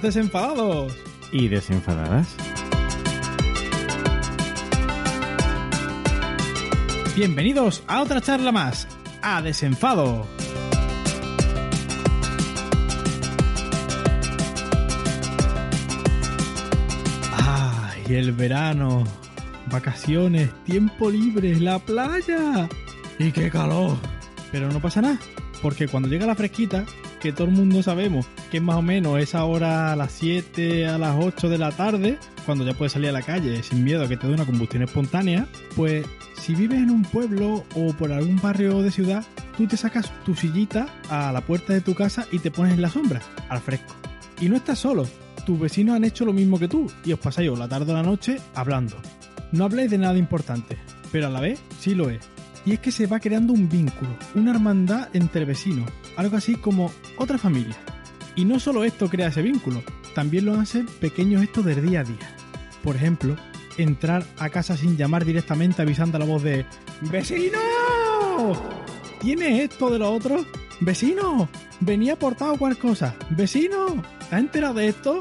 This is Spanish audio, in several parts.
desenfadados. Y desenfadadas. Bienvenidos a otra charla más, a Desenfado. Ay, el verano, vacaciones, tiempo libre, la playa. Y qué calor. Pero no pasa nada, porque cuando llega la fresquita, que todo el mundo sabemos que es más o menos esa hora a las 7, a las 8 de la tarde, cuando ya puedes salir a la calle sin miedo a que te dé una combustión espontánea, pues si vives en un pueblo o por algún barrio de ciudad, tú te sacas tu sillita a la puerta de tu casa y te pones en la sombra, al fresco. Y no estás solo, tus vecinos han hecho lo mismo que tú y os pasáis la tarde o la noche hablando. No habléis de nada importante, pero a la vez sí lo es. Y es que se va creando un vínculo, una hermandad entre vecinos, algo así como otra familia. Y no solo esto crea ese vínculo, también lo hacen pequeños gestos del día a día. Por ejemplo, entrar a casa sin llamar directamente avisando a la voz de ¡Vecino! ¿Tienes esto de lo otro? ¡Vecino! Venía aportado cualquier cosa. ¡Vecino! ¿Has enterado de esto?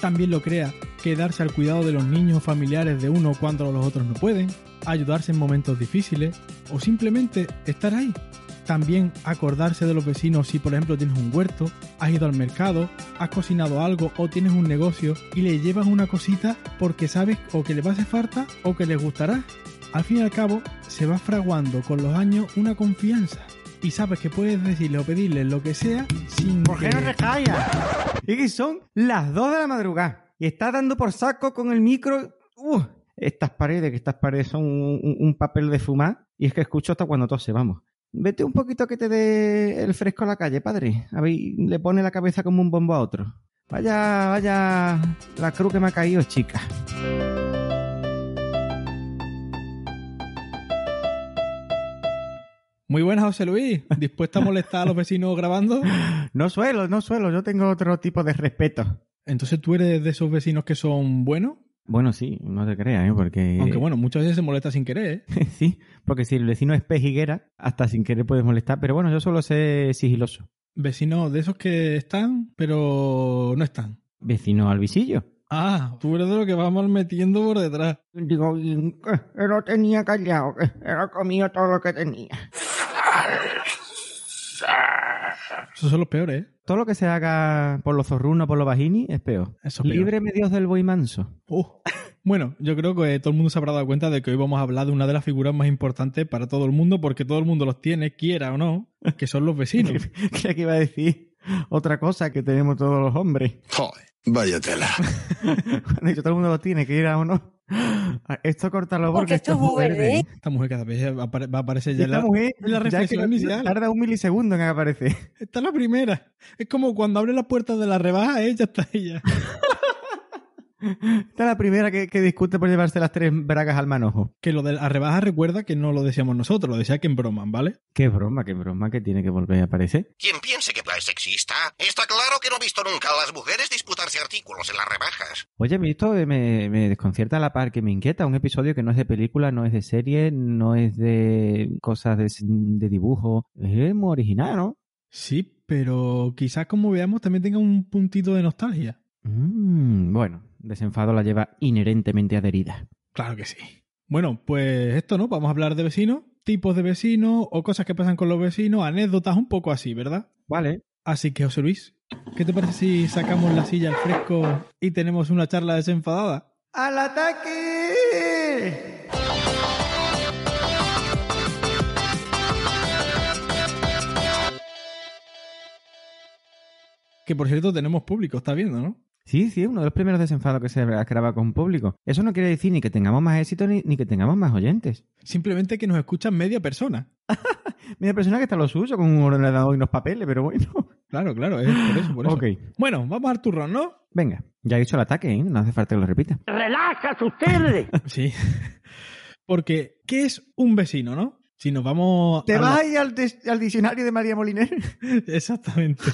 También lo crea quedarse al cuidado de los niños familiares de uno cuando los otros no pueden, ayudarse en momentos difíciles o simplemente estar ahí. También acordarse de los vecinos si por ejemplo tienes un huerto, has ido al mercado, has cocinado algo o tienes un negocio y le llevas una cosita porque sabes o que le va a hacer falta o que les gustará. Al fin y al cabo se va fraguando con los años una confianza y sabes que puedes decirle o pedirle lo que sea sin ¿Por qué que... no te callas? Es que son las 2 de la madrugada y estás dando por saco con el micro. ¡Uh! estas paredes, que estas paredes son un, un- un papel de fumar y es que escucho hasta cuando tose, vamos. Vete un poquito que te dé el fresco a la calle, padre. A ver, le pone la cabeza como un bombo a otro. Vaya, vaya, la cruz que me ha caído, chica. Muy buenas, José Luis. ¿Dispuesta a molestar a los vecinos grabando? No suelo, no suelo, yo tengo otro tipo de respeto. Entonces tú eres de esos vecinos que son buenos, Bueno, sí, no te creas, ¿eh? Porque... aunque bueno, muchas veces se molesta sin querer, ¿eh? sí, porque si el vecino es pejiguera, hasta sin querer puedes molestar. Pero bueno, yo suelo ser sigiloso. Vecinos de esos que están, pero no están. Vecino al visillo. Ah, tú eres de los que vamos metiendo por detrás. Digo, que lo tenía callado, que era comido todo lo que tenía. Esos son los peores, ¿eh? Todo lo que se haga por los zorrunos, por los vagini, es peor. Eso es peor. Líbreme Dios del buey manso. Uh. Bueno, yo creo que todo el mundo se habrá dado cuenta de que hoy vamos a hablar de una de las figuras más importantes para todo el mundo, porque todo el mundo los tiene, quiera o no, que son los vecinos. Creía que iba a decir otra cosa que tenemos todos los hombres. Joder, vaya tela. Cuando todo el mundo lo tiene, quiera o no. Esto córtalo porque, Porque esto es muy verde. Esta mujer cada vez va a aparecer ya Esta la, mujer en la ya que reflexión inicial. tarda un milisegundo en aparecer. Esta es la primera. Es como cuando abre la puerta de la rebaja, ¿eh? ya está ella. Esta es la primera que, que discute por llevarse las tres bragas al manojo. Que lo de la rebaja recuerda que no lo decíamos nosotros, lo decía que en broman, ¿vale? Qué broma, qué broma que tiene que volver a aparecer. Quien piense que es sexista, está claro que no ha visto nunca a las mujeres disputarse artículos en las rebajas. Oye, a mí esto me, me desconcierta a la par que me inquieta. Un episodio que no es de película, no es de serie, no es de cosas de, de dibujo. Es muy original, ¿no? Sí, pero quizás como veamos también tenga un puntito de nostalgia. Mm, bueno, desenfado la lleva inherentemente adherida. Claro que sí. Bueno, pues esto, ¿no? Vamos a hablar de vecinos, tipos de vecinos o cosas que pasan con los vecinos, anécdotas un poco así, ¿verdad? Vale. Así que, José Luis, ¿qué te parece si sacamos la silla al fresco y tenemos una charla desenfadada? ¡Al ataque! Que por cierto tenemos público, está viendo, ¿no? Sí, sí, uno de los primeros desenfados que se graba con público. Eso no quiere decir ni que tengamos más éxito ni, ni que tengamos más oyentes. Simplemente que nos escuchan media persona. Media persona que está lo suyo con un ordenador y unos papeles, pero bueno. Claro, claro, es por eso, por eso. Ok. Bueno, vamos al turrón, ¿no? Venga, ya he hecho el ataque, ¿eh? No hace falta que lo repita. ¡Relájate ustedes! Sí. Porque, ¿qué es un vecino, no? Si nos vamos... ¿Te vas ahí al, des- al diccionario de María Moliner? Exactamente.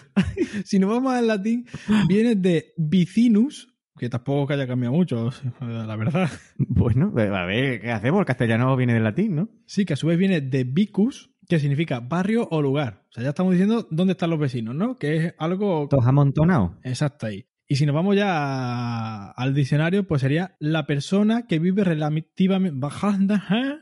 si nos vamos al latín, viene de vicinus, que tampoco que haya cambiado mucho, la verdad. bueno, a ver, ¿qué hacemos? El castellano viene del latín, ¿no? Sí, que a su vez viene de vicus, que significa barrio o lugar. O sea, ya estamos diciendo dónde están los vecinos, ¿no? Que es algo Todos amontonados. exacto ahí. Y si nos vamos ya a- al diccionario, pues sería la persona que vive relativamente...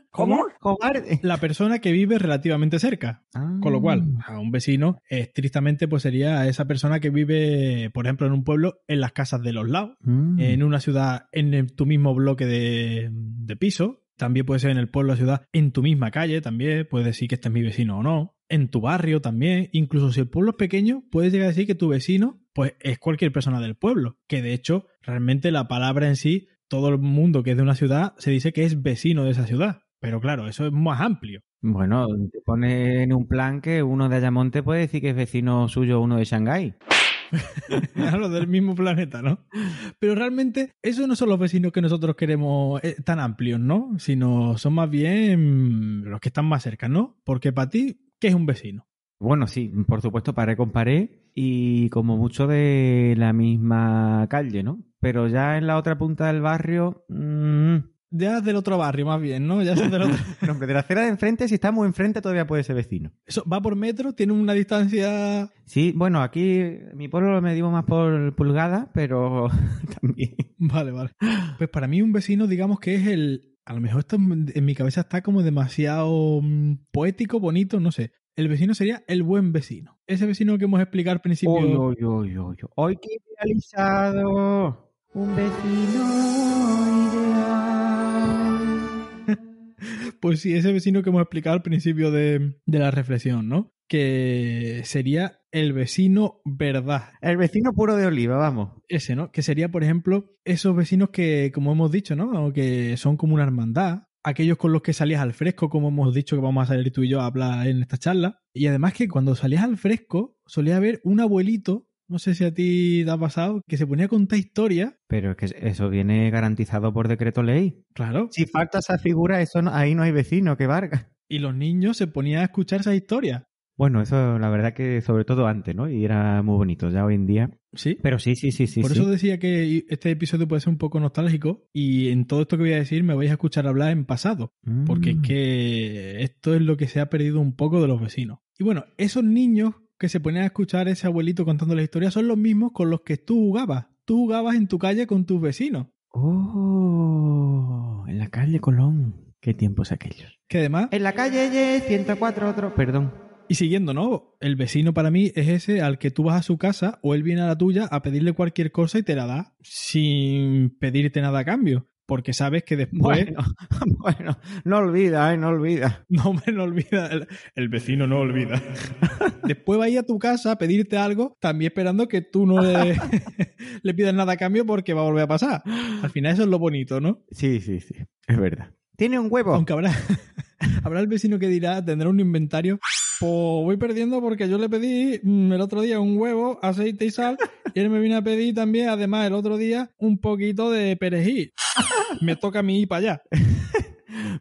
¿Cómo? Cobarde. La persona que vive relativamente cerca. Con lo cual, a un vecino, estrictamente, pues sería esa persona que vive, por ejemplo, en un pueblo, en las casas de los lados, Mm. en una ciudad, en tu mismo bloque de, de piso. También puede ser en el pueblo o ciudad, en tu misma calle también. Puedes decir que este es mi vecino o no. En tu barrio también. Incluso si el pueblo es pequeño, puedes llegar a decir que tu vecino, pues es cualquier persona del pueblo. Que de hecho, realmente la palabra en sí, todo el mundo que es de una ciudad se dice que es vecino de esa ciudad. Pero claro, eso es más amplio. Bueno, te pone en un plan que uno de Ayamonte puede decir que es vecino suyo uno de Shanghái. Hablo del mismo planeta, ¿no? Pero realmente, esos no son los vecinos que nosotros queremos eh, tan amplios, ¿no? Sino son más bien los que están más cerca, ¿no? Porque para ti, ¿qué es un vecino? Bueno, sí, por supuesto, paré con pared y como mucho de la misma calle, ¿no? Pero ya en la otra punta del barrio... mm, Ya del otro barrio, más bien, ¿no? Ya son del otro. no, hombre, de la acera de enfrente, si estamos enfrente, todavía puede ser vecino. Eso va por metro, tiene una distancia. Sí, bueno, aquí mi pueblo lo medimos más por pulgada, pero también... Vale, vale. Pues para mí, un vecino, digamos que es el. A lo mejor esto en mi cabeza está como demasiado mm, poético, bonito, no sé. El vecino sería el buen vecino. Ese vecino que hemos explicado al principio. Uy, uy, uy. ¡Ay, qué idealizado! Un vecino ideal. Pues sí, ese vecino que hemos explicado al principio de, de la reflexión, ¿no? Que sería el vecino verdad. El vecino puro de oliva, vamos. Ese, ¿no? Que sería, por ejemplo, esos vecinos que, como hemos dicho, ¿no? Que son como una hermandad. Aquellos con los que salías al fresco, como hemos dicho que vamos a salir tú y yo a hablar en esta charla. Y además que cuando salías al fresco, solía haber un abuelito, no sé si a ti te ha pasado, que se ponía a contar historias. Pero es que eso viene garantizado por decreto ley. Claro. Si falta esa figura, eso no- ahí no hay vecino, que varga. Y los niños se ponían a escuchar esas historias. Bueno, eso la verdad que sobre todo antes, ¿no? Y era muy bonito, ya hoy en día. Sí. Pero sí, sí, sí, sí. Por sí. eso decía que este episodio puede ser un poco nostálgico y en todo esto que voy a decir me vais a escuchar hablar en pasado, porque es Mm. que esto es lo que se ha perdido un poco de los vecinos. Y bueno, esos niños que se ponían a escuchar a ese abuelito contando la historia son los mismos con los que tú jugabas. Tú jugabas en tu calle con tus vecinos. Oh, en la calle Colón. Qué tiempos aquellos. Que además, En la calle Y, 104 otro. Perdón. y siguiendo, ¿no? El vecino para mí es ese al que tú vas a su casa o él viene a la tuya a pedirle cualquier cosa y te la da sin pedirte nada a cambio. Porque sabes que después... Bueno, bueno, no olvida, ¿eh? No olvida. No me lo olvida. El, el vecino no olvida. Después va a ir a tu casa a pedirte algo, también esperando que tú no le, le pidas nada a cambio porque va a volver a pasar. Al final eso es lo bonito, ¿no? Sí, sí, sí. Es verdad. ¿Tiene un huevo? Aunque habrá, habrá el vecino que dirá, tendrá un inventario. Pues voy perdiendo porque yo le pedí mm, el otro día un huevo, aceite y sal. Y él me vino a pedir también, además, el otro día un poquito de perejil. Me toca a mí ir para allá.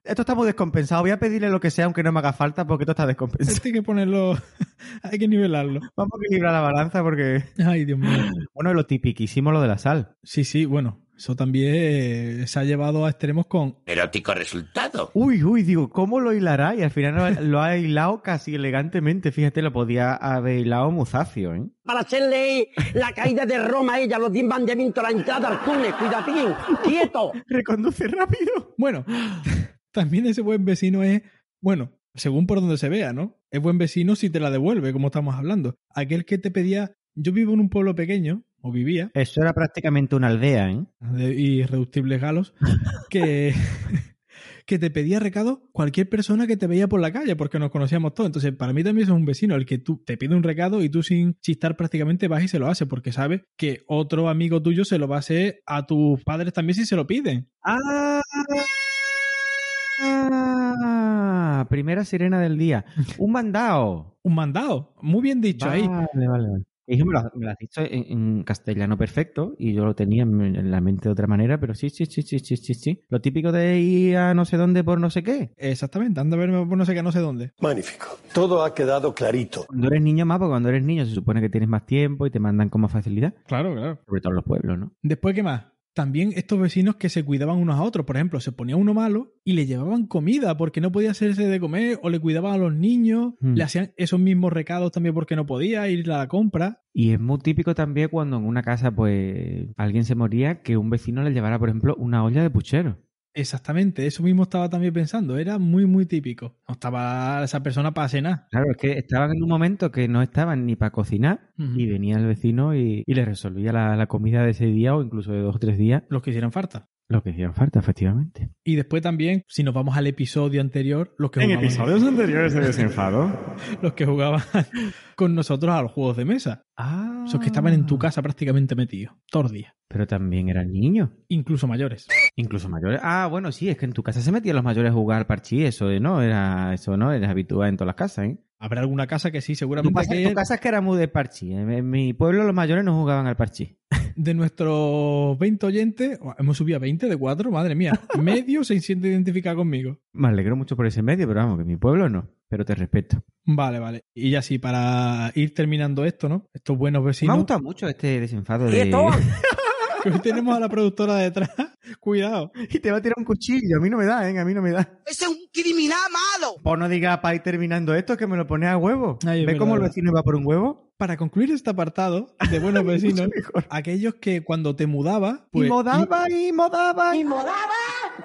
Esto está muy descompensado. Voy a pedirle lo que sea, aunque no me haga falta, porque esto está descompensado. Este hay que ponerlo, hay que nivelarlo. Vamos a equilibrar la balanza porque... Ay, Dios mío. Bueno, lo tipiquísimo lo de la sal. Sí, sí, bueno, eso también eh, se ha llevado a extremos con... Erótico resultado. Uy, uy, digo, ¿cómo lo hilará? Y al final lo, ha hilado casi elegantemente. Fíjate, lo podía haber hilado Muzacio, ¿eh? Para hacerle la caída de Roma a ella, los diez mandamientos, la entrada al túnel, cuidadín, quieto. Reconduce rápido. Bueno, también ese buen vecino es, bueno, según por donde se vea, ¿no? Es buen vecino si te la devuelve, como estamos hablando. Aquel que te pedía, yo vivo en un pueblo pequeño, o vivía, Eso era prácticamente una aldea, ¿eh? de irreductibles galos, que, que te pedía recado cualquier persona que te veía por la calle, porque nos conocíamos todos. Entonces, para mí también es un vecino el que tú te pide un recado y tú sin chistar prácticamente vas y se lo hace, porque sabes que otro amigo tuyo se lo va a hacer a tus padres también si se lo piden. ¡Ah! Primera sirena del día. Un mandado. Un mandado. Muy bien dicho ahí. Vale, vale, me, lo, me lo has dicho en, en castellano perfecto y yo lo tenía en, en la mente de otra manera, pero sí, sí, sí, sí, sí, sí, sí. Lo típico de ir a no sé dónde por no sé qué. Exactamente, anda a verme por no sé qué, no sé dónde. Magnífico. Todo ha quedado clarito. Cuando eres niño más, porque cuando eres niño se supone que tienes más tiempo y te mandan con más facilidad, Claro, claro. sobre todo en los pueblos, ¿no? Después, ¿qué más? También estos vecinos que se cuidaban unos a otros. Por ejemplo, se ponía uno malo y le llevaban comida porque no podía hacerse de comer, o le cuidaban a los niños, Mm. le hacían esos mismos recados también porque no podía ir a la compra. Y es muy típico también cuando en una casa, pues, alguien se moría, que un vecino le llevara, por ejemplo, una olla de puchero. Exactamente, eso mismo estaba también pensando. Era muy, muy típico. No estaba esa persona para cenar. Claro, es que estaban en un momento que no estaban ni para cocinar y venía el vecino y, y le resolvía la, la comida de ese día o incluso de dos o tres días, Los que hicieran falta. lo que hicieron falta, efectivamente. Y después también, si nos vamos al episodio anterior, los que jugaban, anteriores de Desenfado. los que jugaban con nosotros a los juegos de mesa. Ah. Esos que estaban en tu casa prácticamente metidos, todos los días. Pero también eran niños, Incluso mayores. incluso mayores. Ah, bueno, sí, es que en tu casa se metían los mayores a jugar parchí, eso no era, eso no era habitual en todas las casas, ¿eh? Habrá alguna casa que sí, Tu, seguramente casa- que tu casa es que era muy de parchí. En, mi pueblo los mayores no jugaban al parchí. de nuestros 20 oyentes, hemos subido a 20 de 4, madre mía. Medio se siente identificado conmigo. Me alegro mucho por ese medio, pero vamos, que en mi pueblo no. Pero te respeto. Vale, vale. Y ya sí, para ir terminando esto, ¿no? Estos buenos Me ha vecinos. gustado mucho este desenfado de... Hoy tenemos a la productora detrás. Cuidado. y te va a tirar un cuchillo. A mí no me da, ¿eh? A mí no me da. Ese es un criminal malo. Pues no diga para ir terminando esto que me lo pone a huevo. Ay, es ¿Ves cómo el vecino iba por un huevo? Para concluir este apartado de buenos vecinos, aquellos que cuando te mudabas, pues, y modaba, y modaba. Y modaba,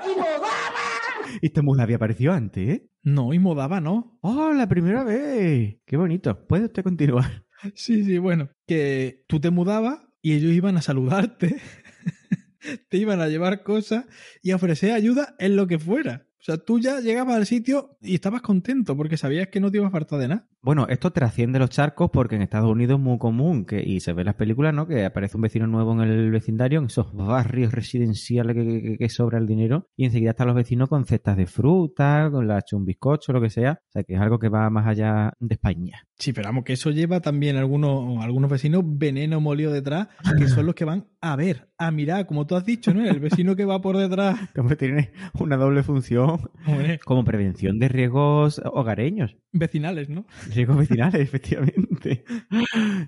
y modaba. Y este muda había aparecido antes, ¿eh? No, y modaba, ¿no? ¡Oh, la primera vez! ¡Qué bonito! ¿Puede usted continuar? Sí, sí, bueno. Que tú te mudabas y ellos iban a saludarte, te iban a llevar cosas y a ofrecer ayuda en lo que fuera. O sea, tú ya llegabas al sitio y estabas contento porque sabías que no te iba a faltar de nada. Bueno, esto trasciende los charcos porque en Estados Unidos es muy común que, y se ve en las películas, ¿no? Que aparece un vecino nuevo en el vecindario, en esos barrios residenciales que, que- que sobra el dinero, y enseguida están los vecinos con cestas de fruta, con la un bizcocho, lo que sea. O sea, que es algo que va más allá de España. Sí, pero vamos, que eso lleva también algunos, algunos vecinos veneno molido detrás, que son los que van a ver, a mirar, como tú has dicho, ¿no? El vecino que va por detrás. Como tiene una doble función Hombre, como prevención de riesgos hogareños. vecinales, ¿no? Riesgos vecinales, efectivamente.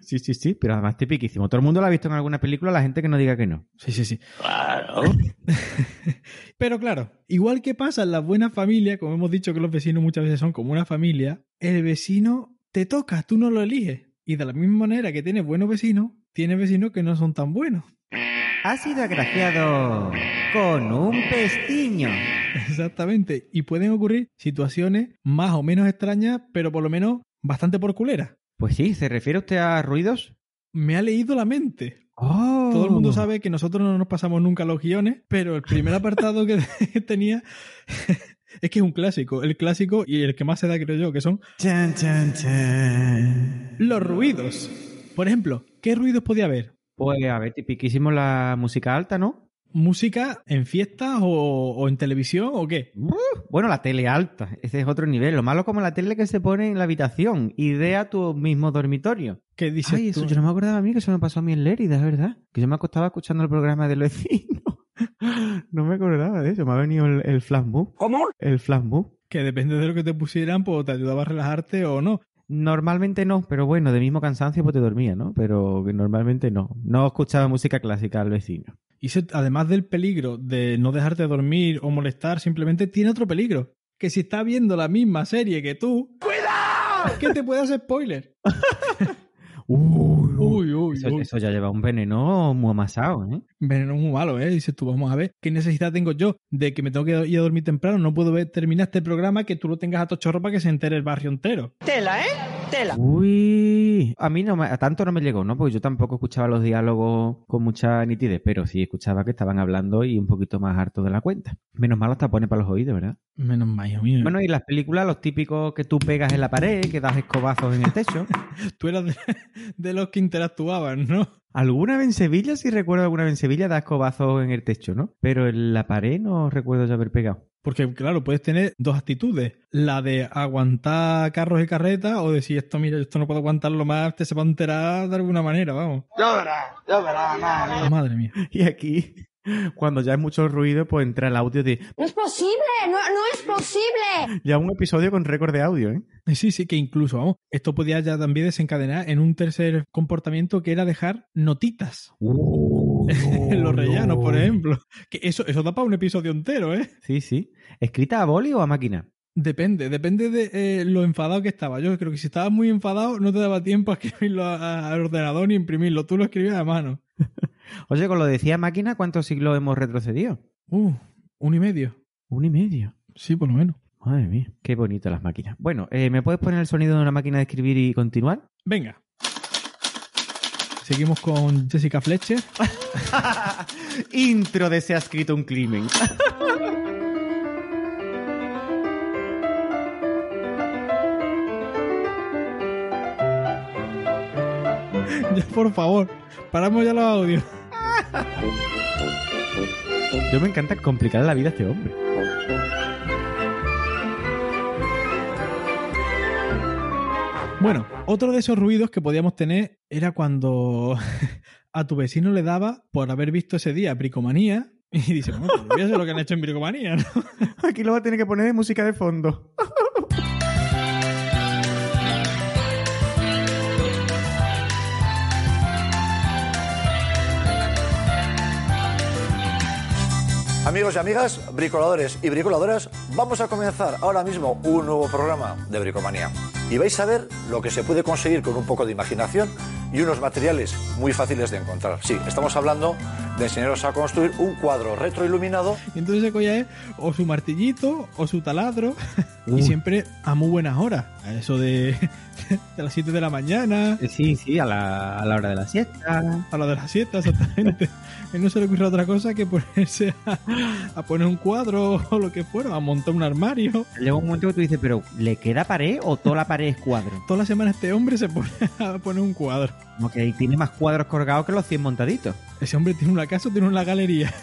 Sí, sí, sí, pero además tipiquísimo. Todo el mundo lo ha visto en alguna película, la gente que no diga que no. Sí, sí, sí. Claro. Pero claro, igual que pasa en las buenas familias, como hemos dicho que los vecinos muchas veces son como una familia, el vecino te toca, tú no lo eliges. Y de la misma manera que tienes buenos vecinos, tienes vecinos que no son tan buenos. Ha sido agraciado con un pestiño. Exactamente. Y pueden ocurrir situaciones más o menos extrañas, pero por lo menos bastante por culera. Pues sí, ¿se refiere usted a ruidos? Me ha leído la mente. Oh. Todo el mundo sabe que nosotros no nos pasamos nunca los guiones, pero el primer apartado que tenía es que es un clásico. El clásico y el que más se da, creo yo, que son Chan, chan, chan. los ruidos. Por ejemplo, ¿qué ruidos podía haber? Pues a ver, tipiquísimo la música alta, ¿no? ¿Música en fiestas o, o en televisión o qué? Bueno, la tele alta, ese es otro nivel. Lo malo como la tele que se pone en la habitación. Idea tu mismo dormitorio. ¿Qué dices Ay, eso tú? yo no me acordaba a mí que eso me pasó a mí en Lérida, es verdad. Que yo me acostaba escuchando el programa del vecino. No me acordaba de eso, me ha venido el, el. ¿Cómo? El flash move. Que depende de lo que te pusieran, pues te ayudaba a relajarte o no. Normalmente no, pero bueno, de mismo cansancio pues te dormía, ¿no? Pero normalmente no. No escuchaba música clásica al vecino. Y además del peligro de no dejarte dormir o molestar, simplemente tiene otro peligro. Que si está viendo la misma serie que tú... ¡Cuidado! Que te puede hacer spoiler. Uy, Uy, uy, Eso, uy. eso ya lleva un veneno muy amasado, ¿eh? Veneno muy malo, ¿eh? Dices tú, vamos a ver, ¿qué necesidad tengo yo de que me tengo que ir a dormir temprano? No puedo ver, terminar este programa que tú lo tengas a tochorro para que se entere el barrio entero. Tela, ¿eh? Tela. Uy, a mí no me, a tanto no me llegó, ¿no? Porque yo tampoco escuchaba los diálogos con mucha nitidez, pero sí escuchaba que estaban hablando y un poquito más harto de la cuenta. Menos mal hasta pone para los oídos, ¿verdad? Menos mal, hijo mío. Bueno, y las películas, los típicos que tú pegas en la pared, que das escobazos en el techo. Tú eras de, de los que interactuaban, ¿no? Alguna vez en Sevilla, sí recuerdo alguna vez en Sevilla, da escobazos en el techo, ¿no? Pero en la pared no recuerdo yo haber pegado. Porque, claro, puedes tener dos actitudes. La de aguantar carros y carretas o decir, esto, mira, esto no puedo aguantarlo más, te se va a enterar de alguna manera, vamos. Ya verás, ya verás, madre. Madre mía. Y aquí Cuando ya hay mucho ruido, pues entra el audio de... No es posible, no, no es posible. Ya un episodio con récord de audio, ¿eh? Sí, sí, que incluso, vamos, esto podía ya también desencadenar en un tercer comportamiento que era dejar notitas en los rellanos, por ejemplo. Que eso, eso da para un episodio entero, ¿eh? Sí, sí. ¿Escrita a boli o a máquina? Depende, depende de eh, lo enfadado que estaba. Yo creo que si estabas muy enfadado no te daba tiempo a escribirlo al ordenador ni imprimirlo. Tú lo escribías a mano. Oye, con lo decía máquina, ¿cuántos siglos hemos retrocedido? Uh, un y medio. Un y medio. Sí, por lo menos. Madre mía, qué bonito las máquinas. Bueno, eh, ¿me puedes poner el sonido de una máquina de escribir y continuar? Venga. Seguimos con Jessica Fletcher. Intro de Se ha escrito un crimen. Ya, por favor, paramos ya los audios. Yo me encanta complicar la vida a este hombre. Bueno, otro de esos ruidos que podíamos tener era cuando a tu vecino le daba por haber visto ese día Bricomanía y dice, bueno, pues voy a hacer lo que han hecho en Bricomanía, ¿no? Aquí lo va a tener que poner de música de fondo. Amigos y amigas, bricoladores y bricoladoras, vamos a comenzar ahora mismo un nuevo programa de Bricomanía. Y vais a ver lo que se puede conseguir con un poco de imaginación y unos materiales muy fáciles de encontrar. Sí, estamos hablando de enseñaros a construir un cuadro retroiluminado Y entonces se eh, o su martillito o su taladro y siempre a muy buenas horas. A eso de, de las 7 de la mañana, Sí, sí, a la, a la hora de la siesta. a la de las 7 exactamente. Y no se le ocurre otra cosa que ponerse a, a poner un cuadro o lo que fuera, a montar un armario. Llega un momento que tú dices, pero ¿le queda pared o toda la pared es cuadro? Toda la semana este hombre se pone a poner un cuadro. Como que tiene más cuadros colgados que los 100 montaditos. Ese hombre tiene una casa o tiene una galería.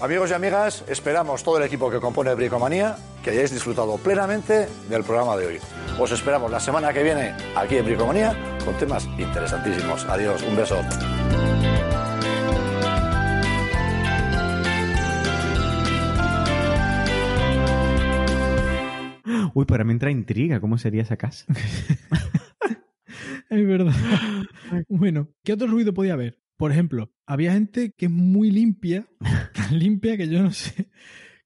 Amigos y amigas, esperamos todo el equipo que compone Bricomanía que hayáis disfrutado plenamente del programa de hoy. Os esperamos la semana que viene aquí en Bricomanía con temas interesantísimos. Adiós, un beso. Uy, pero me entra intriga, ¿cómo sería esa casa? Es verdad. Bueno, ¿qué otro ruido podía haber? Por ejemplo, había gente que es muy limpia, tan limpia que yo no sé,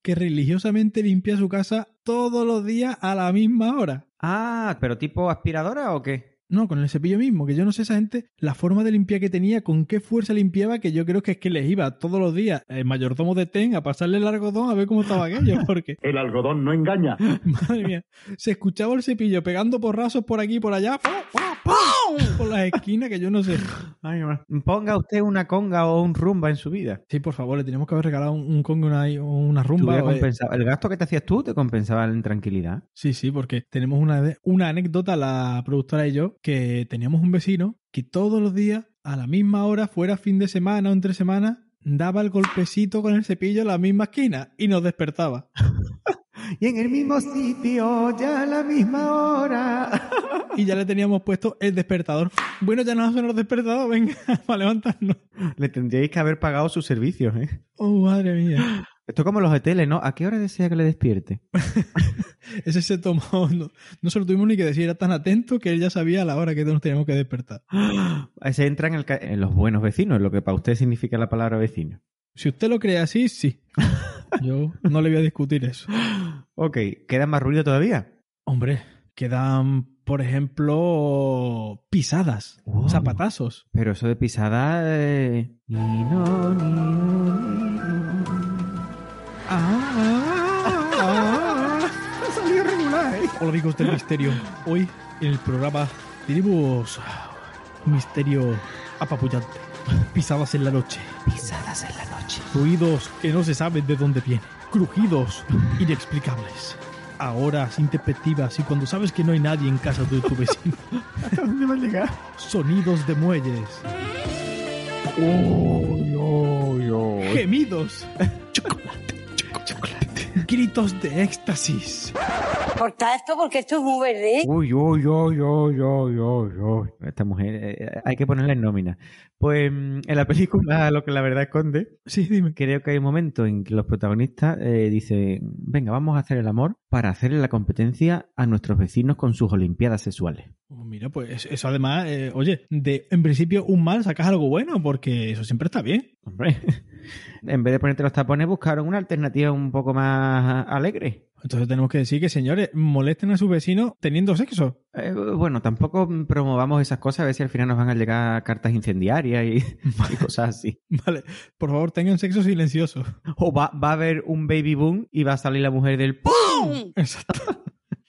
que religiosamente limpia su casa todos los días a la misma hora. Ah, pero tipo aspiradora o qué? No, con el cepillo mismo, que yo no sé esa gente, la forma de limpiar que tenía, con qué fuerza limpiaba, que yo creo que es que les iba todos los días el mayordomo de Ten a pasarle el algodón a ver cómo estaba aquello, porque, El algodón no engaña. madre mía, se escuchaba el cepillo pegando porrazos por aquí y por allá, ¡pum, pum, pum! por las esquinas, que yo no sé. Ay. Ponga usted una conga o un rumba en su vida. Sí, por favor, le tenemos que haber regalado un, un congo, una, una rumba. o, eh. El gasto que te hacías tú te compensaba en tranquilidad. Sí, sí, porque tenemos una, una anécdota, la productora y yo, que teníamos un vecino que todos los días, a la misma hora, fuera fin de semana o entre semana, daba el golpecito con el cepillo en la misma esquina y nos despertaba. Y en el mismo sitio, ya a la misma hora. Y ya le teníamos puesto el despertador. Bueno, ya nos suena el despertador, venga, para levantarnos. Le tendríais que haber pagado sus servicios, ¿eh? Oh, madre mía. Esto es como los hoteles, ¿no? ¿A qué hora desea que le despierte? Ese se tomó, no, no se lo tuvimos ni que decir, era tan atento que él ya sabía a la hora que nos teníamos que despertar. Ese entra en, el en los buenos vecinos, lo que para usted significa la palabra vecino. Si usted lo cree así, sí. Yo no le voy a discutir eso. Ok, ¿queda más ruido todavía? Hombre, quedan, por ejemplo, pisadas, Wow. zapatazos. Pero eso de pisada... eh, ni no, ni no, ni no. Ah, salió regular, ¿eh? Hola amigos del misterio. Hoy en el programa tenemos un misterio apabullante. Pisadas en la noche. Pisadas en la noche. Ruidos que no se saben de dónde vienen. Crujidos inexplicables. A horas intempestivas y cuando sabes que no hay nadie en casa de tu vecino. ¿A dónde va a llegar? Sonidos de muelles. Gemidos. chocolate. Gritos de éxtasis. Corta esto porque esto es muy verde. Uy, uy, uy, uy, uy, uy, uy. Esta mujer, eh, hay que ponerla en nómina. Pues mm, en la película, lo que la verdad esconde, Sí, dime. creo que hay un momento en que los protagonistas eh, dicen, venga, vamos a hacer el amor para hacerle la competencia a nuestros vecinos con sus olimpiadas sexuales. Oh, Mira, pues eso además, eh, oye, de en principio un mal sacas algo bueno, porque eso siempre está bien. Hombre, en vez de ponerte los tapones, buscaron una alternativa un poco más alegre. Entonces tenemos que decir que, señores, molesten a sus vecinos teniendo sexo. Eh, bueno, tampoco promovamos esas cosas, a ver si al final nos van a llegar cartas incendiarias y, y cosas así. Vale, por favor, tengan sexo silencioso. O va, va a haber un baby boom y va a salir la mujer del ¡pum! Exacto.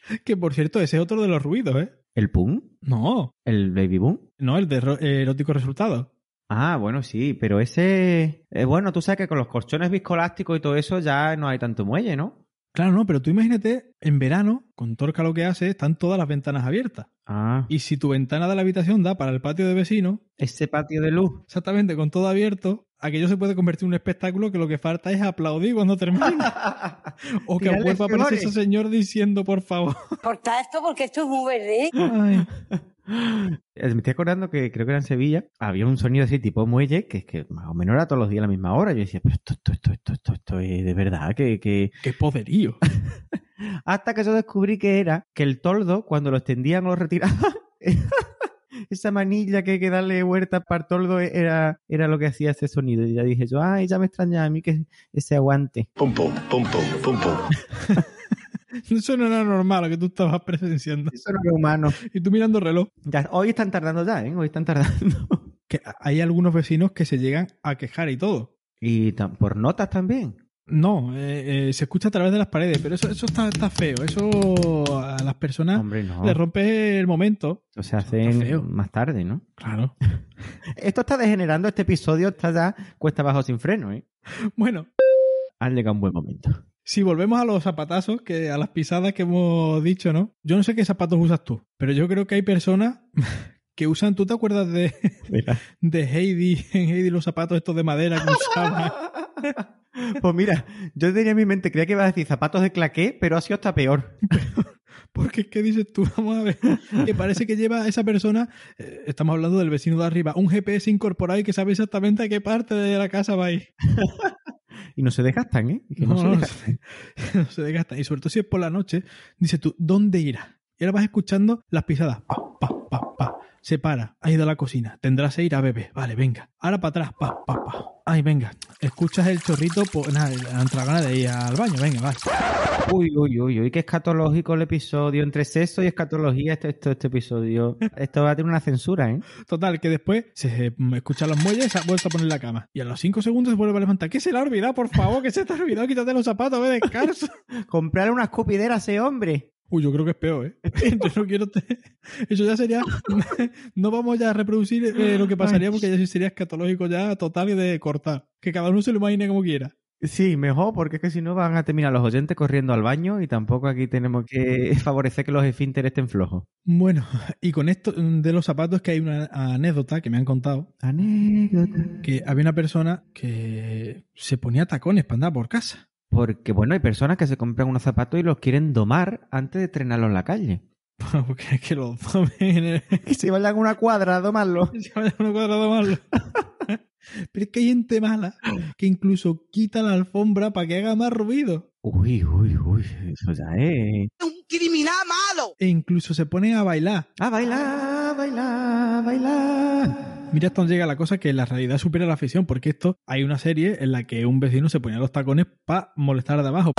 que por cierto, ese es otro de los ruidos, ¿eh? ¿El pum? No, ¿El baby boom? no, el de eh, erótico resultado. Ah, bueno, sí, pero ese... eh, bueno, tú sabes que con los colchones viscolásticos y todo eso ya no hay tanto muelle, ¿no? Claro, no, pero tú imagínate, en verano, con todo el calor que hace, están todas las ventanas abiertas. Ah, Y si tu ventana de la habitación da para el patio de vecino, ese patio de luz. exactamente con todo abierto, aquello se puede convertir en un espectáculo que lo que falta es aplaudir cuando termina. o que vuelva a aparecer ese señor diciendo, por favor. Corta esto porque esto es muy verde. Ay, Eh, Me estoy acordando que creo que era en Sevilla, había un sonido así tipo muelle, que es que más o menos era todos los días a la misma hora. Yo decía, pero esto, esto, esto, esto, esto, esto es de verdad, que, que... qué poderío. Hasta que yo descubrí que era que el toldo, cuando lo extendían o lo retiraban, esa manilla que hay que darle vueltas para el toldo era, era lo que hacía ese sonido. Y ya dije yo, ay, ya me extraña a mí que ese aguante. Pum pum, pum pum, pum pum. Eso no era normal lo que tú estabas presenciando. Eso no es humano. Y tú mirando el reloj. Ya, hoy están tardando ya, ¿eh? Hoy están tardando. Que hay algunos vecinos que se llegan a quejar y todo. Y por notas también. No, eh, eh, se escucha a través de las paredes, pero eso, eso está, está feo. Eso a las personas Hombre, no. les rompe el momento. Eso se Está feo. hace más tarde, ¿no? Claro. Esto está degenerando, este episodio está ya cuesta abajo sin freno, ¿eh? Bueno, Ha llegado un buen momento. si volvemos a los zapatazos, que a las pisadas que hemos dicho, ¿no? Yo no sé qué zapatos usas tú, pero yo creo que hay personas que usan, ¿tú te acuerdas de, Mira. de Heidi, en Heidi los zapatos estos de madera que usaba? Pues mira, yo tenía en mi mente, creía que iba a decir zapatos de claqué, pero ha sido hasta peor. Porque es que dices tú, vamos a ver, que parece que lleva esa persona, eh, estamos hablando del vecino de arriba, un GPS incorporado y que sabe exactamente a qué parte de la casa va a ir. Y no se desgastan, ¿eh? Que no, No, se desgastan. no se desgasta. Y sobre todo si es por la noche, dices tú, ¿dónde irá? Y ahora vas escuchando las pisadas. Pa, pa, pa, pa. Se para, ha ido a la cocina, tendrás que ir a beber. Vale, venga. Ahora para atrás, pa, pa, pa. Ay, venga. Escuchas el chorrito, pues nada, entra ganas de ir al baño, venga, vale. Uy, uy, uy, uy, qué escatológico el episodio. Entre sexo y escatología, este, este, este episodio. Esto va a tener una censura, ¿eh? Total, que después se mm, escuchan los muelles y se ha vuelto a poner la cama. Y a los 5 segundos se vuelve a levantar. ¿Qué se le ha olvidado, por favor? ¿Qué se te ha olvidado? Quítate los zapatos, ve descalzo. Comprarle una escupidera a ese hombre. Uy, yo creo que es peor, ¿eh? Yo no quiero... te- Eso ya sería... No vamos ya a reproducir eh, lo que pasaría porque ya sí sería escatológico ya total y de cortar. Que cada uno se lo imagine como quiera. Sí, mejor, porque es que si no van a terminar los oyentes corriendo al baño y tampoco aquí tenemos que favorecer que los esfínteres estén flojos. Bueno, y con esto mm, de los zapatos que hay una anécdota que me han contado Anécdota. que había una persona que se ponía tacones para andar por casa. Porque, bueno, hay personas que se compran unos zapatos y los quieren domar antes de estrenarlos en la calle. Porque es que los tomen en el... Que se vayan a una cuadra a domarlos. Se vaya a un cuadrado malo. Pero es que hay gente mala que incluso quita la alfombra para que haga más ruido. Uy, uy, uy, eso ya es. Un criminal malo. E incluso se ponen a bailar. A bailar, bailar, bailar. Mira hasta dónde llega la cosa que la realidad supera la ficción, porque esto hay una serie en la que un vecino se ponía los tacones para molestar de abajo.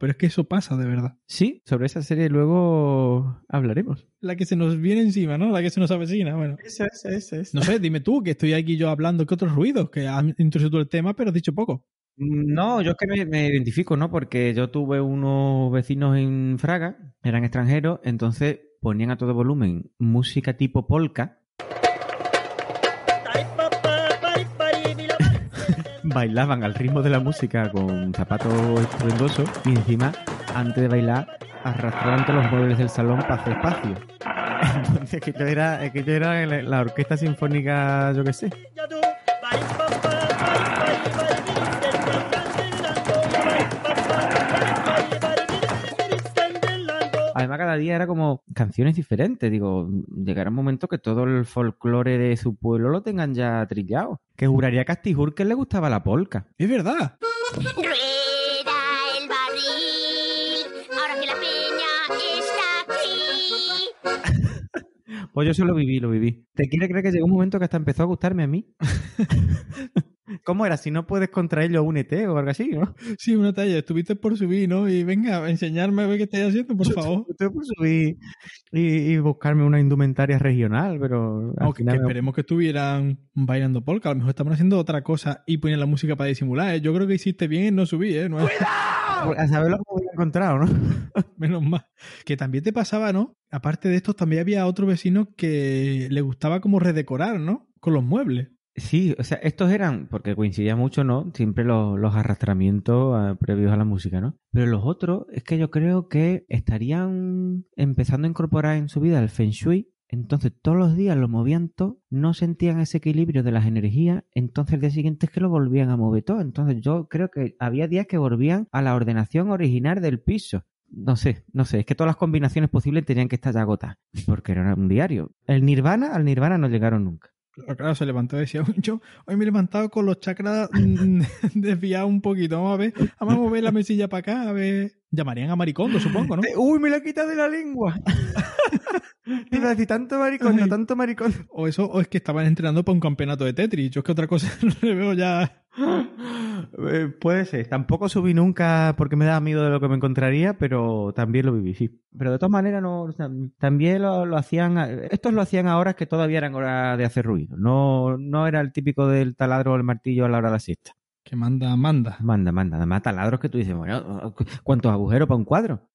Pero es que eso pasa de verdad. Sí, sobre esa serie luego hablaremos. La que se nos viene encima, ¿no? La que se nos avecina. Bueno, Eso, eso, eso, eso. no sé, dime tú, que estoy aquí yo hablando que otros ruidos, que has introducido el tema, pero has dicho poco. No, yo es que me, me identifico, ¿no? Porque yo tuve unos vecinos en Fraga, eran extranjeros, entonces ponían a todo volumen música tipo polka. Bailaban al ritmo de la música con zapatos estruendosos y encima, antes de bailar, arrastraban todos los muebles del salón para hacer espacio. Entonces, que era, que yo era la orquesta sinfónica, yo qué sé. Cada día era como canciones diferentes. Digo, llegará un momento que todo el folclore de su pueblo lo tengan ya trillado. Que juraría a Castijur que le gustaba la polca. Es verdad. Rueda el barril, ahora que la peña está aquí. Pues yo eso lo viví, lo viví. ¿Te quiere creer que llegó un momento que hasta empezó a gustarme a mí? ¿Cómo era? Si no puedes contra ello, únete o algo así, ¿no? Sí, una talla. Estuviste por subir, ¿no? Y venga, enseñarme a ver qué estáis haciendo, por favor. Estoy por subir y, y buscarme una indumentaria regional, pero al Aunque final me- esperemos que estuvieran bailando polka. A lo mejor estaban haciendo otra cosa y ponían la música para disimular. ¿eh? Yo creo que hiciste bien en no subir, ¿eh? No es- a saber lo que había encontrado, ¿no? Menos mal. Que también te pasaba, ¿no? Aparte de estos, también había otro vecino que le gustaba como redecorar, ¿no? Con los muebles. Sí, o sea, estos eran, porque coincidía mucho, ¿no? Siempre los, los arrastramientos eh, previos a la música, ¿no? Pero los otros es que yo creo que estarían empezando a incorporar en su vida el Feng Shui. Entonces todos los días lo movían todo, no sentían ese equilibrio de las energías, entonces el día siguiente es que lo volvían a mover todo. Entonces yo creo que había días que volvían a la ordenación original del piso. No sé, no sé, es que todas las combinaciones posibles tenían que estar ya agotadas, porque era un diario. El Nirvana, al Nirvana no llegaron nunca. Claro, se levantó y decía, yo hoy me he levantado con los chakras mm, desviados un poquito. Vamos a ver, vamos a mover la mesilla para acá, a ver. Llamarían a Maricondo, supongo, ¿no? Uy, me la he quitado de la lengua. A decir tanto maricón, no tanto maricón. O eso, o es que estaban entrenando para un campeonato de Tetris. Yo es que otra cosa no le veo ya. Eh, puede ser. Tampoco subí nunca porque me daba miedo de lo que me encontraría, pero también lo viví, sí. Pero de todas maneras, no, o sea, también lo, lo hacían. Estos lo hacían a horas que todavía eran horas de hacer ruido. No, no era el típico del taladro o el martillo a la hora de la siesta. Que manda, manda. Manda, manda. Además, taladros que tú dices, bueno, ¿cuántos agujeros para un cuadro?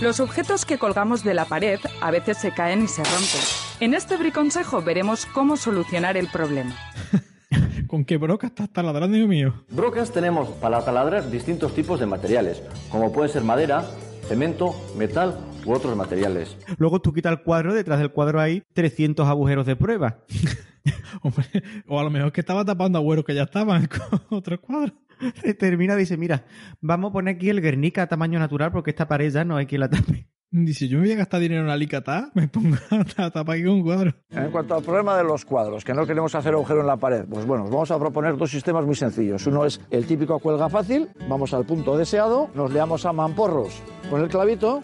Los objetos que colgamos de la pared a veces se caen y se rompen. En este briconsejo veremos cómo solucionar el problema. ¿Con qué broca estás taladrando, Dios mío? Brocas tenemos para taladrar distintos tipos de materiales, como pueden ser madera, cemento, metal u otros materiales. Luego tú quitas el cuadro, detrás del cuadro hay 300 agujeros de prueba. Hombre, o a lo mejor que estaba tapando agüeros que ya estaban con otros cuadros. Termina y dice, mira, vamos a poner aquí el Guernica a tamaño natural porque esta pared ya no hay quien la tape. Dice, yo me voy a gastar dinero en alicatá, me pongo a tapar aquí con un cuadro. En cuanto al problema de los cuadros, que no queremos hacer agujero en la pared, pues bueno, os vamos a proponer dos sistemas muy sencillos. Uno es el típico cuelga fácil, vamos al punto deseado, nos leamos a mamporros con el clavito,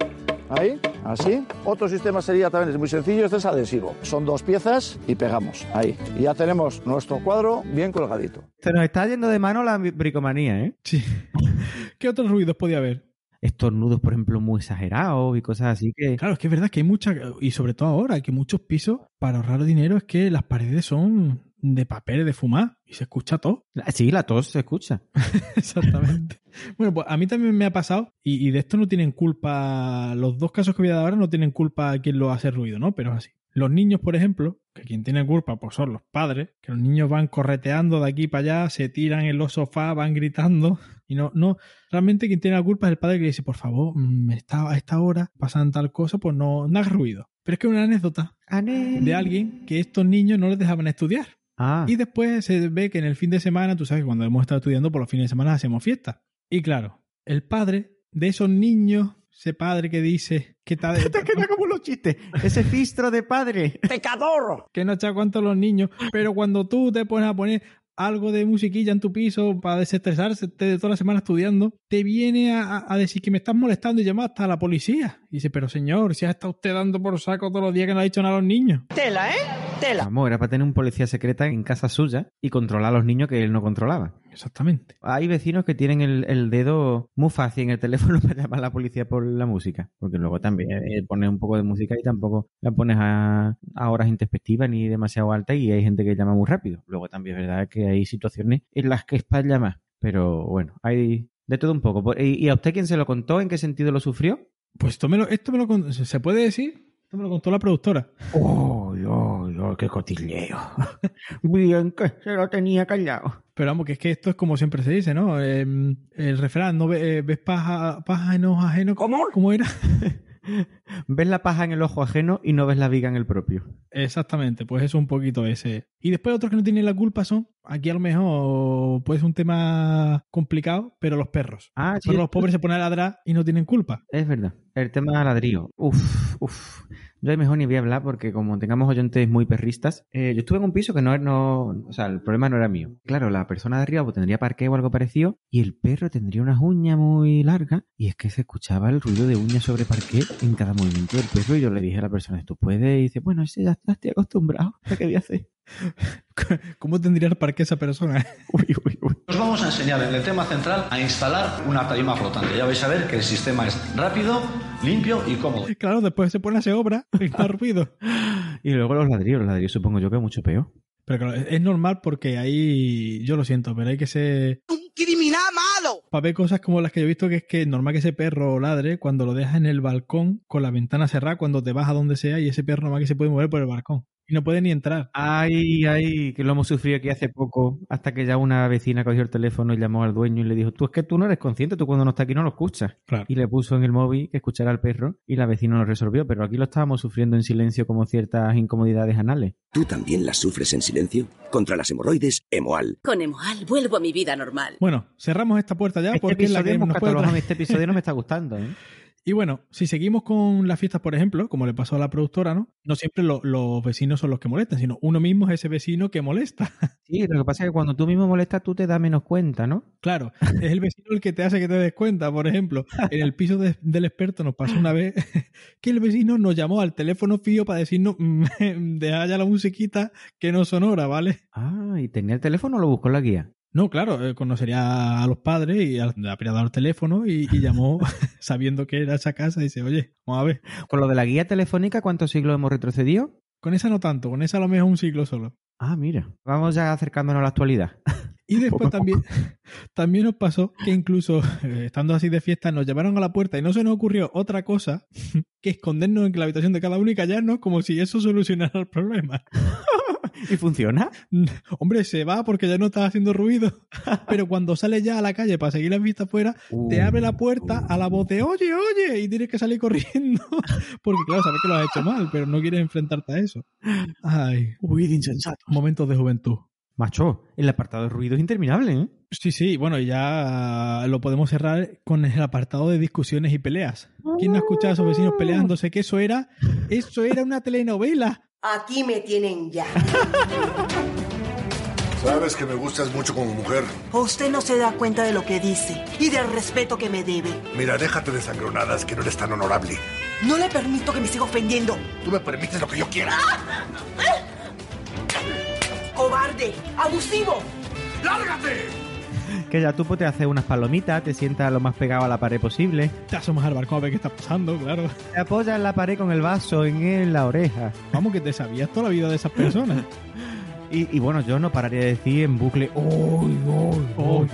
ahí, así. Otro sistema sería también, es muy sencillo, este es adhesivo. Son dos piezas y pegamos, ahí. Y ya tenemos nuestro cuadro bien colgadito. Se nos está yendo de mano la bricomanía, ¿eh? Sí. ¿Qué otros ruidos podía haber? Estornudos, por ejemplo, muy exagerados y cosas así que... Claro, es que es verdad que hay muchas, y sobre todo ahora, que muchos pisos, para ahorrar dinero, es que las paredes son de papel, de fumar, y se escucha todo. Sí, la tos se escucha. Exactamente. Bueno, pues a mí también me ha pasado, y, y, de esto no tienen culpa, los dos casos que voy a dar ahora no tienen culpa quien lo hace ruido, ¿no? Pero es así. Los niños, por ejemplo, que quien tiene culpa pues son los padres, que los niños van correteando de aquí para allá, se tiran en los sofás, van gritando, y no, no, realmente quien tiene la culpa es el padre que dice, por favor, mm, está, a esta hora pasan tal cosa, pues no, no hagas ruido. Pero es que es una anécdota de alguien que estos niños no les dejaban estudiar. Ah. Y después se ve que en el fin de semana, tú sabes que cuando hemos estado estudiando por los fines de semana hacemos fiesta. Y claro, el padre de esos niños, ese padre que dice que está de... Te queda como los chistes. Ese fistro de padre. ¡Pecador! que no echa cuánto los niños, pero cuando tú te pones a poner algo de musiquilla en tu piso para desestresarse de toda la semana estudiando, te viene a, a, decir que me estás molestando y llama hasta a la policía. Y dice, pero señor, si has estado usted dando por saco todos los días que no ha dicho nada a los niños. Tela, ¿eh? Tela. Vamos, era para tener un policía secreta en casa suya y controlar a los niños que él no controlaba. Exactamente. Hay vecinos que tienen el, el dedo muy fácil en el teléfono para llamar a la policía por la música. Porque luego también eh, pones un poco de música y tampoco la pones a, a horas introspectivas ni demasiado alta y hay gente que llama muy rápido. Luego también es verdad que hay situaciones en las que es para llamar. Pero bueno, hay de todo un poco. ¿Y a usted quién se lo contó? ¿En qué sentido lo sufrió? Pues esto me lo, esto me lo ¿se puede decir? Esto me lo contó la productora. ¡Oh, oh, oh qué cotilleo! Bien que se lo tenía callado. Pero vamos, que es que esto es como siempre se dice, ¿no? Eh, el refrán, ¿no ves, ves paja, paja en ojos ajenos? ¿Cómo? ¿Cómo era? Ves la paja en el ojo ajeno y no ves la viga en el propio. Exactamente, pues eso un poquito ese. Y después otros que no tienen la culpa son, aquí a lo mejor puede ser un tema complicado, pero los perros. Ah, Pero los pobres se ponen a ladrar y no tienen culpa. Es verdad. El tema ladrillo. Uf, uf. Yo ahí mejor ni voy a hablar porque como tengamos oyentes muy perristas, eh, yo estuve en un piso que no, no, o sea, el problema no era mío. Claro, la persona de arriba pues, tendría parque o algo parecido y el perro tendría unas uñas muy largas y es que se escuchaba el ruido de uñas sobre parqué en cada movimiento del perro y yo le dije a la persona, ¿esto puede? Y dice, bueno, ese ya está, estoy acostumbrado. ¿Qué voy a hacer? ¿Cómo tendría el parque esa persona? Uy, uy, uy. Os vamos a enseñar en el tema central a instalar una tarima flotante. Ya vais a ver que el sistema es rápido, limpio y cómodo. Claro, después se pone a hacer obra y no ruido. Y luego los ladrillos, los ladrillos supongo yo que es mucho peor. Pero claro, es normal porque ahí, yo lo siento, pero hay que ser... ¡Un criminal malo! Para ver cosas como las que yo he visto, que es que es normal que ese perro ladre cuando lo dejas en el balcón con la ventana cerrada, cuando te vas a donde sea y ese perro normal que se puede mover por el balcón. Y no puede ni entrar. Ay, ay, que lo hemos sufrido aquí hace poco, hasta que ya una vecina cogió el teléfono y llamó al dueño y le dijo, tú es que tú no eres consciente, tú cuando no estás aquí no lo escuchas. Claro. Y le puso en el móvil que escuchara al perro y la vecina lo resolvió, pero aquí lo estábamos sufriendo en silencio como ciertas incomodidades anales. ¿Tú también las sufres en silencio? Contra las hemorroides, Emoal. Con Emoal vuelvo a mi vida normal. Bueno, cerramos esta puerta ya Este porque es la episodio, que nos puede este episodio no me está gustando, ¿eh? Y bueno, si seguimos con las fiestas, por ejemplo, como le pasó a la productora, ¿no? No siempre lo- los vecinos son los que molestan, sino uno mismo es ese vecino que molesta. Sí, lo que pasa es que cuando tú mismo molestas, tú te das menos cuenta, ¿no? Claro, es el vecino el que te hace que te des cuenta. Por ejemplo, en el piso de- del experto nos pasó una vez que el vecino nos llamó al teléfono fío para decirnos, "Mm, deja ya la musiquita que no sonora, ¿vale? Ah, y tenía el teléfono o lo buscó en la guía. No, claro, eh, conocería a los padres y habría dado el teléfono y, y llamó sabiendo que era esa casa y dice, oye, vamos a ver. Con lo de la guía telefónica, ¿cuántos siglos hemos retrocedido? Con esa no tanto, con esa a lo mejor un siglo solo. Ah, mira. Vamos ya acercándonos a la actualidad. Y después también, también nos pasó que incluso eh, estando así de fiesta nos llamaron a la puerta y no se nos ocurrió otra cosa que escondernos en la habitación de cada uno y callarnos como si eso solucionara el problema. ¿Y funciona? Hombre, se va porque ya no está haciendo ruido. Pero cuando sale ya a la calle para seguir la vista afuera, te abre la puerta a la voz de oye, oye, y tienes que salir corriendo. Porque claro, sabes que lo has hecho mal, pero no quieres enfrentarte a eso. Ay, Uy, de insensato. momentos de juventud. Macho, el apartado de ruido es interminable, ¿eh? Sí, sí, bueno, ya lo podemos cerrar con el apartado de discusiones y peleas. ¿Quién no ha escuchado a esos vecinos peleándose? Que eso era, eso era una telenovela. Aquí me tienen ya. Sabes que me gustas mucho como mujer. Usted no se da cuenta de lo que dice y del respeto que me debe. Mira, déjate de sangronadas, que no eres tan honorable. No le permito que me siga ofendiendo. Tú me permites lo que yo quiera. ¡Cobarde! ¡Abusivo! ¡Lárgate! Que ya tú pues, te haces unas palomitas, te sientas lo más pegado a la pared posible, Te asomas al balcón a ver qué está pasando, claro. te apoyas en la pared con el vaso en, en la oreja. Vamos, que te sabías toda la vida de esas personas. Y, y bueno, yo no pararía de decir en bucle, ¡Uy, uy, Oy,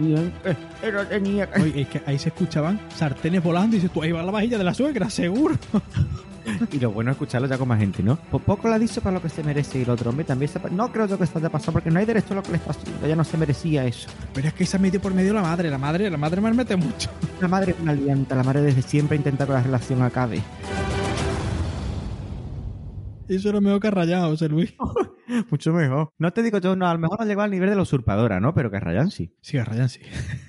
uy! Pero tenía que... oy, es que ahí se escuchaban sartenes volando y dices, tú ahí va la vajilla de la suegra, seguro. Y lo bueno es escucharlo ya con más gente, ¿no? Pues poco le ha dicho para lo que se merece y el otro hombre también se... No creo yo que esto haya pasado porque no hay derecho a lo que le está haciendo. Ella no se merecía eso. Pero es que se metió por medio la madre, la madre, la madre me mete mucho. La madre es una alianta, la madre desde siempre intenta que la relación acabe. Eso era mejor que rayado, José Luis. Mucho mejor. No te digo yo, no, a lo mejor no llegó al nivel de la usurpadora, ¿no? Pero que Rayan sí. Sí, a Ryan sí.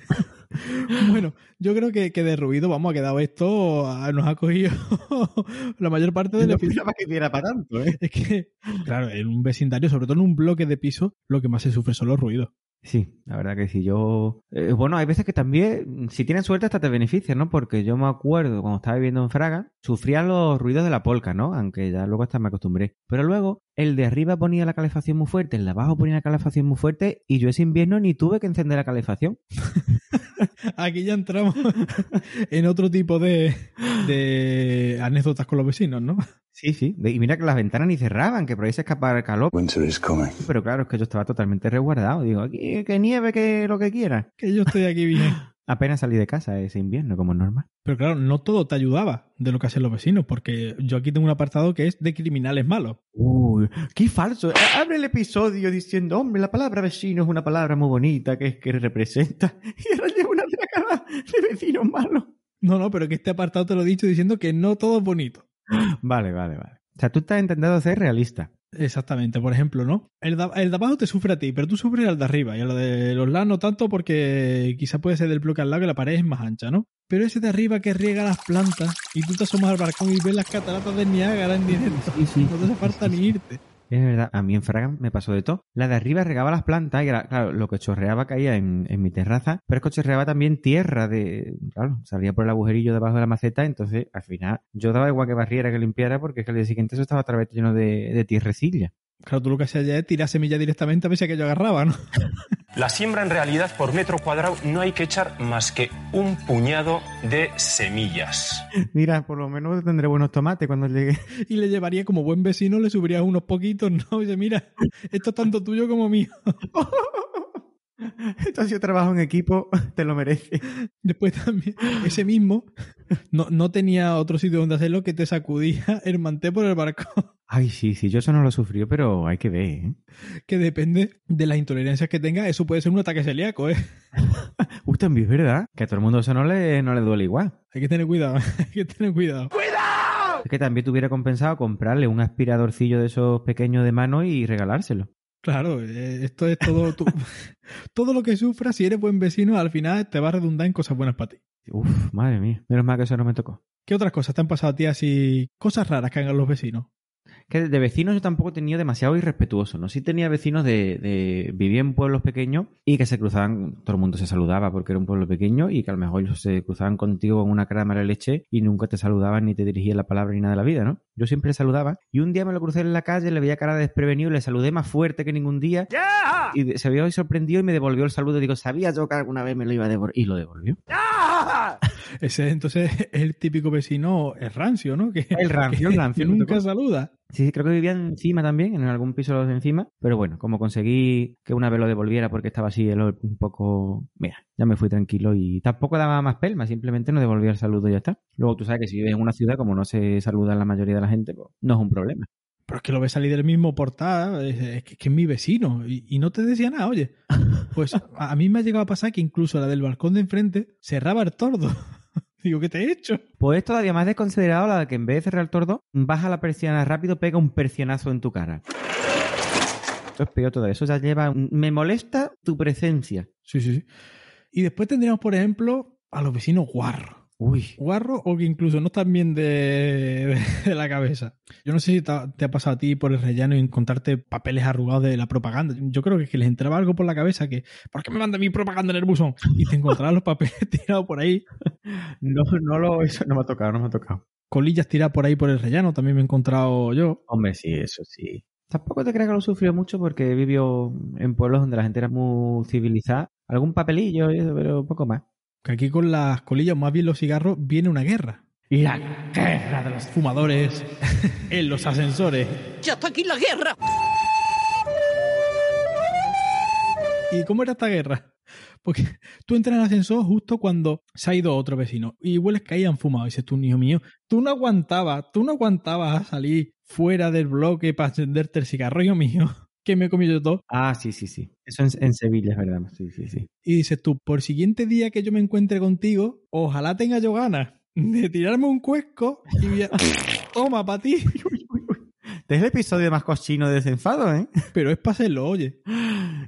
bueno, yo creo que, que de ruido, vamos, ha quedado esto, nos ha cogido la mayor parte del No episodio. que diera para tanto, ¿eh? Es que, claro, en un vecindario, sobre todo en un bloque de piso, lo que más se sufre son los ruidos. Sí, la verdad que sí. Yo. eh, bueno, hay veces que también, si tienes suerte, hasta te beneficia, ¿no? Porque yo me acuerdo cuando estaba viviendo en Fraga, sufría los ruidos de la polca, ¿no? Aunque ya luego hasta me acostumbré. Pero luego, el de arriba ponía la calefacción muy fuerte, el de abajo ponía la calefacción muy fuerte, y yo ese invierno ni tuve que encender la calefacción. Aquí ya entramos en otro tipo de, de anécdotas con los vecinos, ¿no? Sí, sí. Y mira que las ventanas ni cerraban, que por ahí se escapaba el calor. Winter is coming. Pero claro, es que yo estaba totalmente resguardado. Digo, aquí que nieve, que lo que quiera. Que yo estoy aquí bien. Apenas salí de casa ese invierno, como es normal. Pero claro, no todo te ayudaba de lo que hacen los vecinos, porque yo aquí tengo un apartado que es de criminales malos. Uy, qué falso. A- Abre el episodio diciendo, hombre, la palabra vecino es una palabra muy bonita que es que representa. Y ahora lleva una tracada de vecinos malos. No, no, pero que este apartado te lo he dicho diciendo que no todo es bonito. Vale, vale, vale. O sea, tú estás intentando ser realista. Exactamente, por ejemplo, ¿no? El de, el de abajo te sufre a ti, pero tú sufres al de arriba. Y el de los lados no tanto porque quizá puede ser del bloque al lado que la pared es más ancha, ¿no? Pero ese de arriba que riega las plantas y tú te asomas al balcón y ves las cataratas de Niágara en directo. No te hace falta ni irte. Es verdad, a mí en Fraga me pasó de todo. La de arriba regaba las plantas y era, claro, lo que chorreaba caía en, mi terraza, pero es que chorreaba también tierra de, claro, salía por el agujerillo debajo de la maceta, entonces al final yo daba igual que barriera que limpiara porque es que al día siguiente eso estaba otra vez lleno de, de tierrecilla. Claro, tú lo que hacías ya es tirar semilla directamente a ver si aquello agarraba, ¿no? La siembra en realidad por metro cuadrado no hay que echar más que un puñado de semillas. Mira, por lo menos tendré buenos tomates cuando llegue. Y le llevaría como buen vecino, le subiría unos poquitos, ¿no? Y dice, mira, esto es tanto tuyo como mío. Esto ha sido trabajo en equipo, te lo merece. Después también, ese mismo no, no tenía otro sitio donde hacerlo que te sacudía el manté por el barco. Ay, sí, sí, yo eso no lo sufrió, pero hay que ver, ¿eh? Que depende de las intolerancias que tenga, eso puede ser un ataque celíaco, ¿eh? Uy, también es verdad que a todo el mundo eso no le, no le duele igual. Hay que tener cuidado, hay que tener cuidado. Es que también te hubiera compensado comprarle un aspiradorcillo de esos pequeños de mano y regalárselo. Claro, eh, esto es todo. todo lo que sufras, si eres buen vecino, al final te va a redundar en cosas buenas para ti. Uf, madre mía. Menos mal que eso no me tocó. ¿Qué otras cosas te han pasado a ti así? Cosas raras que hagan los vecinos. Que de vecinos yo tampoco tenido demasiado irrespetuoso, ¿no? Sí tenía vecinos de, de vivía en pueblos pequeños y que se cruzaban, todo el mundo se saludaba porque era un pueblo pequeño y que a lo mejor ellos se cruzaban contigo con una cámara de leche y nunca te saludaban ni te dirigían la palabra ni nada de la vida, ¿no? Yo siempre saludaba y un día me lo crucé en la calle, le veía cara de desprevenido, le saludé más fuerte que ningún día y de- se había hoy sorprendido y me devolvió el saludo. Digo, sabía yo que alguna vez me lo iba a devolver y lo devolvió. Ese entonces es el típico vecino es rancio, ¿no? Que, El rancio, el que rancio, me nunca saluda. Sí, sí, creo que vivían encima también, en algún piso de encima. Pero bueno, como conseguí que una vez lo devolviera porque estaba así el un poco... Mira, ya me fui tranquilo y tampoco daba más pelma, simplemente no devolvía el saludo y ya está. Luego tú sabes que si vives en una ciudad, como no se saluda la mayoría de la gente, pues no es un problema. Pero es que lo ves salir del mismo portal, es, que, es que es mi vecino y, y no te decía nada, oye. Pues a, a mí me ha llegado a pasar que incluso la del balcón de enfrente cerraba el tordo. Digo, ¿qué te he hecho? Pues es todavía más desconsiderado la de que en vez de cerrar el tordo, baja la persiana rápido, pega un persianazo en tu cara. Eso es peor todo eso, ya lleva... un- Me molesta tu presencia. Sí, sí, sí. Y después tendríamos, por ejemplo, a los vecinos guarros. Uy. Guarros o que incluso no están bien de, de la cabeza. Yo no sé si te ha, te ha pasado a ti por el rellano y encontrarte papeles arrugados de la propaganda. Yo creo que, es que les entraba algo por la cabeza que, ¿por qué me manda mi propaganda en el buzón? Y te encontrabas los papeles tirados por ahí. No, no lo... Eso no me ha tocado, no me ha tocado. Colillas tiradas por ahí por el rellano, también me he encontrado yo. Hombre, sí, eso sí. Tampoco te creas que lo sufrió mucho porque vivió en pueblos donde la gente era muy civilizada. Algún papelillo pero poco más. Que aquí con las colillas, más bien los cigarros, viene una guerra. La guerra de los fumadores en los ascensores. ¡Ya está aquí la guerra! ¿Y cómo era esta guerra? Porque tú entras en el ascensor justo cuando se ha ido otro vecino y hueles que hayan fumado. Y dices tú, hijo mío, tú no aguantabas, tú no aguantabas a salir fuera del bloque para encenderte el cigarro, hijo mío, que me he comido yo todo. Ah, sí, sí, sí. Eso en, en Sevilla es verdad. Sí, sí, sí. Y dices tú, por siguiente día que yo me encuentre contigo, ojalá tenga yo ganas de tirarme un cuesco y a- toma para ti. Este es el episodio más cochino de desenfado, ¿eh? Pero es para hacerlo, oye.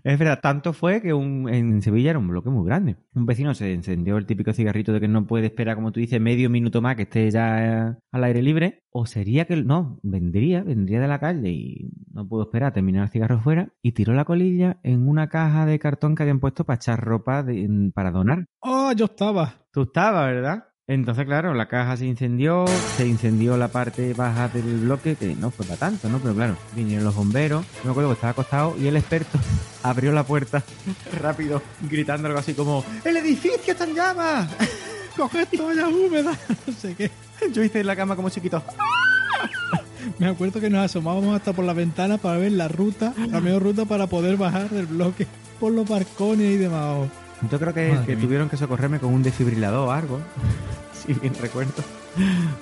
Es verdad, tanto fue que un, en Sevilla era un bloque muy grande. Un vecino se encendió el típico cigarrito de que no puede esperar, como tú dices, medio minuto más que esté ya eh, al aire libre. O sería que, no, vendría, vendría de la calle y no pudo esperar a terminar el cigarro fuera y tiró la colilla en una caja de cartón que habían puesto para echar ropa de- para donar. Oh, yo estaba. Tú estabas, ¿verdad? Entonces, claro, la caja se incendió, se incendió la parte baja del bloque, que no fue para tanto, ¿no? Pero claro, vinieron los bomberos, me acuerdo que estaba acostado y el experto abrió la puerta rápido, gritando algo así como ¡El edificio está en llamas! Coge toallas húmedas, no sé qué. Yo hice en la cama como chiquito. Me acuerdo que nos asomábamos hasta por la ventana para ver la ruta, la mejor ruta para poder bajar del bloque por los balcones y demás. Yo creo que, que tuvieron que socorrerme con un desfibrilador o algo. Si bien recuerdo.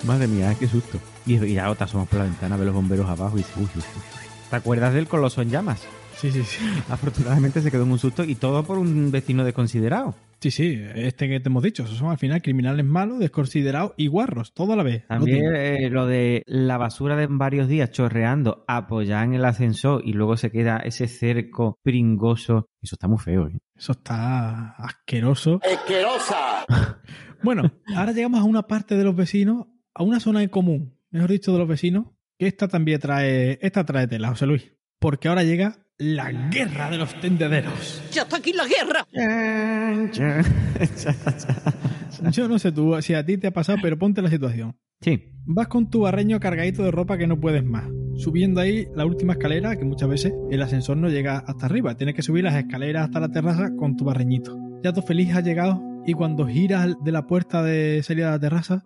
Madre mía, qué susto. Y, y ahora te asomas por la ventana, ves los bomberos abajo y dices, uy, uy, uy. ¿Te acuerdas del coloso en llamas? Sí, sí, sí. Afortunadamente se quedó en un susto y todo por un vecino desconsiderado. Sí, sí, este que te hemos dicho, esos son al final criminales malos, desconsiderados y guarros, todo a la vez. También No eh, lo de la basura de varios días chorreando, apoyada en el ascensor y luego se queda ese cerco pringoso. Eso está muy feo, ¿eh? Eso está asqueroso. ¡Asquerosa! Bueno, ahora llegamos a una parte de los vecinos, a una zona en común, mejor dicho, de los vecinos, que esta también trae, esta trae tela, José Luis. Porque ahora llega la guerra de los tendederos. ¡Ya está aquí la guerra! Yo no sé tú si a ti te ha pasado, pero ponte la situación. Sí. Vas con tu barreño cargadito de ropa que no puedes más. Subiendo ahí la última escalera, que muchas veces el ascensor no llega hasta arriba. Tienes que subir las escaleras hasta la terraza con tu barreñito. Ya tú feliz has llegado y cuando giras de la puerta de salida de la terraza,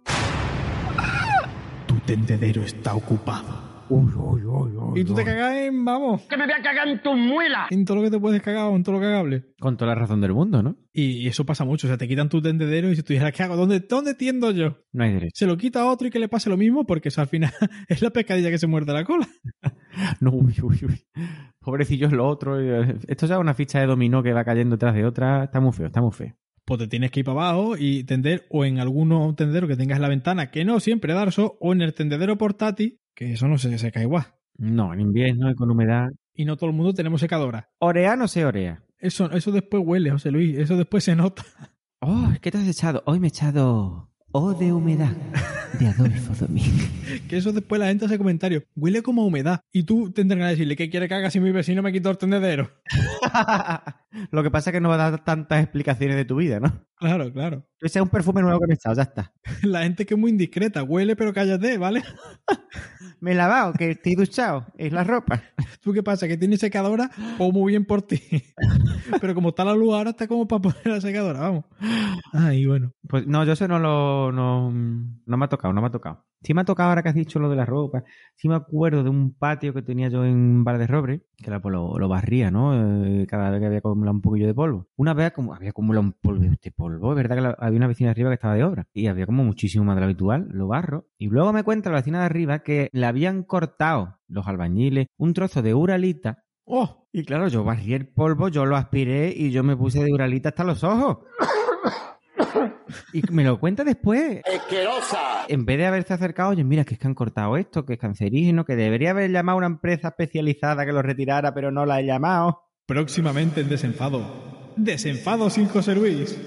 tu tendedero está ocupado. y tú te cagas en, vamos, ¡Que me voy a cagar en tus muelas! en todo lo que te puedes cagar o en todo lo cagable. Con toda la razón del mundo, ¿no? Y eso pasa mucho, o sea, te quitan tu tendedero y si tú dijeras, ¿qué hago? ¿Dónde, ¿Dónde tiendo yo? No hay derecho. Se lo quita a otro y que le pase lo mismo porque eso al final es la pescadilla que se muerde la cola. No, uy, uy, uy. Pobrecillos lo otro. eh, Esto ya es una ficha de dominó que va cayendo detrás de otra. Está muy feo, está muy feo. Pues te tienes que ir para abajo y tender o en alguno tendedero que tengas en la ventana, que no siempre darso, o en el tendedero portátil, que eso no se seca igual. No, en invierno y con humedad. Y no todo el mundo tenemos secadora. Orea no se orea. Eso, eso después huele, José Luis, eso después se nota. Oh, ¿qué te has echado? Hoy me he echado O de humedad de Adolfo Domínguez. Que eso después la gente hace comentarios. Huele como a humedad. Y tú tendrás que decirle, ¿qué quiere que haga si mi vecino me quitó el tendedero? Lo que pasa es que no va a dar tantas explicaciones de tu vida, ¿no? Claro, claro. Ese es un perfume nuevo que me he echado, ya está. La gente que es muy indiscreta, huele pero cállate, ¿vale? Me he lavado, que estoy duchado. Es la ropa. ¿Tú qué pasa? ¿Que tienes secadora? O muy bien por ti. pero como está la luz ahora, está como para poner la secadora, vamos. Ay, bueno. Pues no, yo eso no lo. No, no me ha tocado, no me ha tocado. Sí me ha tocado ahora que has dicho lo de la ropa. Sí me acuerdo de un patio que tenía yo en Bar de Robre, que era, pues, lo, lo barría, ¿no? Eh, cada vez que había acumulado un poquillo de polvo. Una vez como, había acumulado un polvo, este polvo. Es verdad que la- había una vecina de arriba que estaba de obra. Y había como muchísimo más de lo habitual, lo barro. Y luego me cuenta la vecina de arriba que le habían cortado los albañiles un trozo de uralita. ¡Oh! Y claro, yo barrí el polvo, yo lo aspiré y yo me puse de uralita hasta los ojos. Y me lo cuenta después. ¡Asquerosa! En vez de haberse acercado, oye, mira, que es que han cortado esto, que es cancerígeno, que debería haber llamado a una empresa especializada que lo retirara, pero no la he llamado. Próximamente en Desenfado. Desenfado sin José Luis.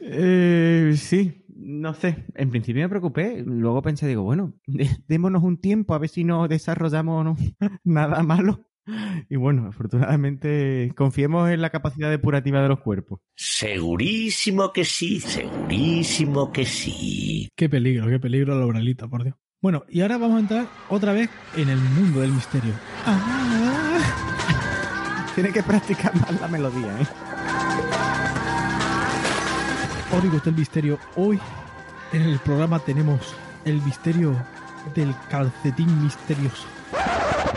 Eh, sí, no sé. En principio me preocupé. Luego pensé, digo, bueno, dé- démonos un tiempo a ver si no desarrollamos no- nada malo. Y bueno, afortunadamente confiemos en la capacidad depurativa de los cuerpos. Segurísimo que sí, segurísimo que sí. Qué peligro, qué peligro la oralita, por Dios. Bueno, y ahora vamos a entrar otra vez en el mundo del misterio. Tiene que practicar más la melodía, ¿eh? Órigo del misterio. Hoy en el programa tenemos el misterio del calcetín misterioso.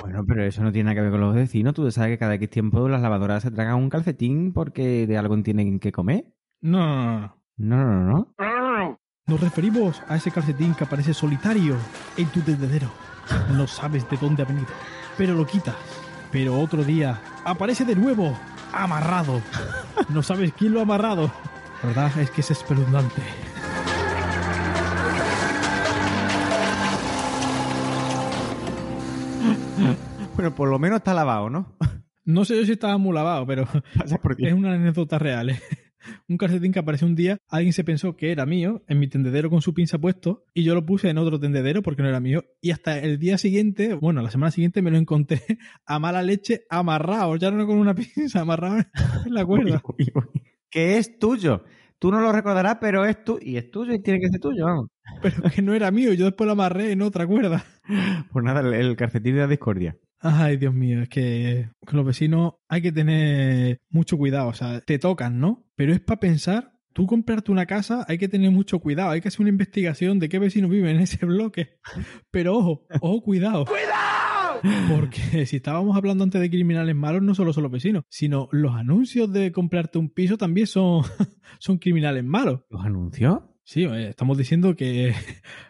Bueno, pero eso no tiene nada que ver con los vecinos. Tú sabes que cada X tiempo las lavadoras se tragan un calcetín porque de algo tienen que comer. No, no, no, No, no, no. no. Nos referimos a ese calcetín que aparece solitario en tu tendedero. No sabes de dónde ha venido, pero lo quitas. Pero otro día aparece de nuevo, amarrado. No sabes quién lo ha amarrado. La verdad es que es espeluznante. Bueno, por lo menos está lavado, ¿no? No sé yo si estaba muy lavado, pero es una anécdota real. ¿eh? Un calcetín que apareció un día, alguien se pensó que era mío en mi tendedero con su pinza puesto y yo lo puse en otro tendedero porque no era mío. Y hasta el día siguiente, bueno, la semana siguiente me lo encontré a mala leche amarrado, ya no con una pinza, amarrado en la cuerda. Uy, uy, uy. Que es tuyo. Tú no lo recordarás, pero es tu y es tuyo y tiene que ser tuyo, vamos. Pero que no era mío, yo después lo amarré en otra cuerda. Pues nada, el, el calcetín de la discordia. Ay, Dios mío, es que con los vecinos hay que tener mucho cuidado. O sea, te tocan, ¿no? Pero es para pensar, tú comprarte una casa hay que tener mucho cuidado. Hay que hacer una investigación de qué vecinos viven en ese bloque. Pero ojo, ojo, cuidado. Porque si estábamos hablando antes de criminales malos, no solo son los vecinos, sino los anuncios de comprarte un piso también son, son criminales malos. ¿Los anunció? Sí, eh, estamos diciendo que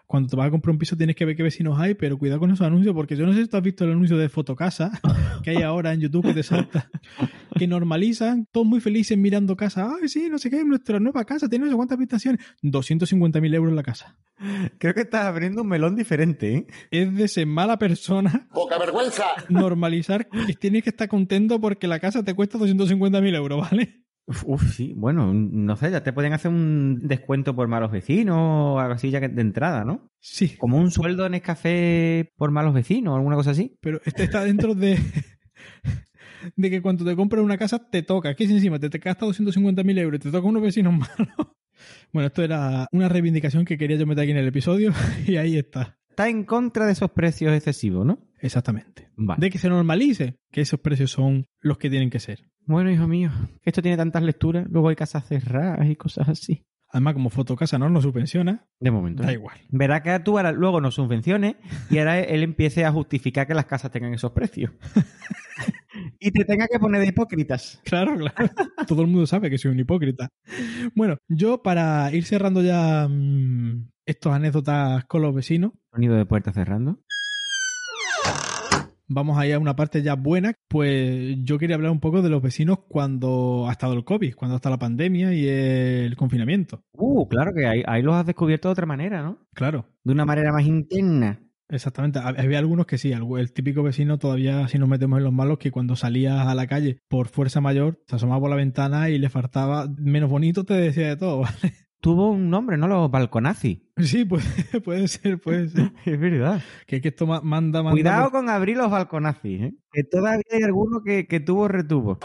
cuando te vas a comprar un piso tienes que ver qué vecinos hay, pero cuidado con esos anuncios, porque yo no sé si tú has visto el anuncio de Fotocasa que hay ahora en YouTube que te salta, que normalizan, todos muy felices mirando casa. Ay, sí, no sé qué, nuestra nueva casa tiene no sé cuántas habitaciones. 250.000 euros la casa. Creo que estás abriendo un melón diferente, ¿eh? Es de ser mala persona ¡Poca vergüenza! normalizar que tienes que estar contento porque la casa te cuesta 250.000 euros, ¿vale? Uf, uf, sí. Bueno, no sé, ya te pueden hacer un descuento por malos vecinos o algo así ya de entrada, ¿no? Sí. Como un sueldo en café por malos vecinos o alguna cosa así. Pero este está dentro de. de que cuando te compras una casa te toca. Que si encima te, te gasta 250.000 euros y te toca unos vecinos malos. Bueno, esto era una reivindicación que quería yo meter aquí en el episodio y ahí está. Está en contra de esos precios excesivos, ¿no? Exactamente. Vale. De que se normalice que esos precios son los que tienen que ser. Bueno, hijo mío, esto tiene tantas lecturas, luego hay casas cerradas y cosas así. Además, como Fotocasa no nos subvenciona, De momento. da ¿no? igual. Verá que tú ahora luego nos subvenciones y ahora él empiece a justificar que las casas tengan esos precios. y te tenga que poner de hipócritas. Claro, claro. Todo el mundo sabe que soy un hipócrita. Bueno, yo para ir cerrando ya mm, estos anécdotas con los vecinos, Sonido de puerta cerrando. Vamos a ir a una parte ya buena. Pues yo quería hablar un poco de los vecinos cuando ha estado el COVID, cuando ha estado la pandemia y el confinamiento. Uh, claro que ahí, ahí los has descubierto de otra manera, ¿no? Claro. De una manera más interna. Exactamente, Hab- había algunos que sí, el típico vecino todavía si nos metemos en los malos que cuando salías a la calle por fuerza mayor se asomaba por la ventana y le faltaba menos bonito te decía de todo, ¿vale? Tuvo un nombre, ¿no? Los balconazis. Sí, puede, puede ser, puede ser. Es verdad. Que, que esto ma- manda, manda Cuidado por- con abrir los balconazis, ¿eh? Que todavía hay alguno que, que tuvo retuvo.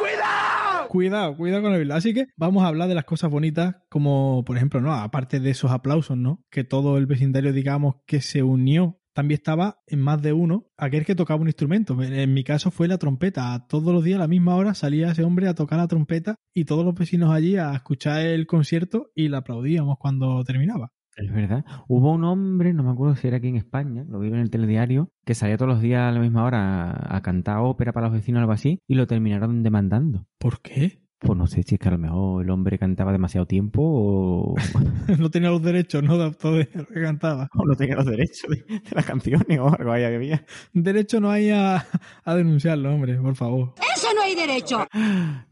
Cuidado, cuidado con el Bilbao. Así que vamos a hablar de las cosas bonitas, como por ejemplo, no, aparte de esos aplausos, ¿no? Que todo el vecindario, digamos, que se unió. También estaba en más de uno aquel que tocaba un instrumento. En, mi caso fue la trompeta. Todos los días a la misma hora salía ese hombre a tocar la trompeta y todos los vecinos allí a escuchar el concierto y le aplaudíamos cuando terminaba. Es verdad. Hubo un hombre, no me acuerdo si era aquí en España, lo vi en el telediario, que salía todos los días a la misma hora a, a cantar ópera para los vecinos o algo así, y lo terminaron demandando. ¿Por qué? Pues no sé si es que a lo mejor el hombre cantaba demasiado tiempo o, no tenía los derechos, ¿no? De todo lo que cantaba. o no tenía los derechos de, de las canciones o algo ahí había. Derecho no hay a, a denunciarlo, hombre, por favor. ¡Eso no hay derecho!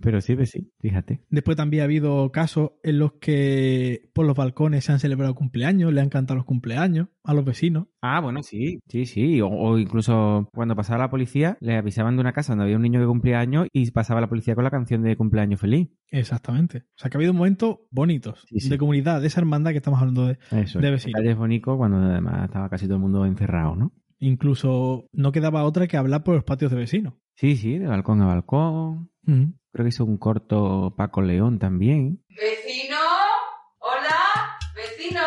Pero sí, pues sí, fíjate. Después también ha habido casos en los que por los balcones se han celebrado cumpleaños, le han cantado los cumpleaños a los vecinos. Ah, bueno, sí, sí, sí. O, o incluso cuando pasaba la policía, le avisaban de una casa donde había un niño que cumplía años y pasaba la policía con la canción de cumpleaños feliz. Exactamente. O sea que ha habido momentos bonitos Sí, sí. de comunidad, de esa hermandad que estamos hablando de. Eso. De es. vecinos. Cuando además estaba casi todo el mundo encerrado, ¿no? Incluso no quedaba otra que hablar por los patios de vecinos. Sí, sí, de balcón a balcón. Ujú. Creo que hizo un corto Paco León también. Vecino, hola, vecino,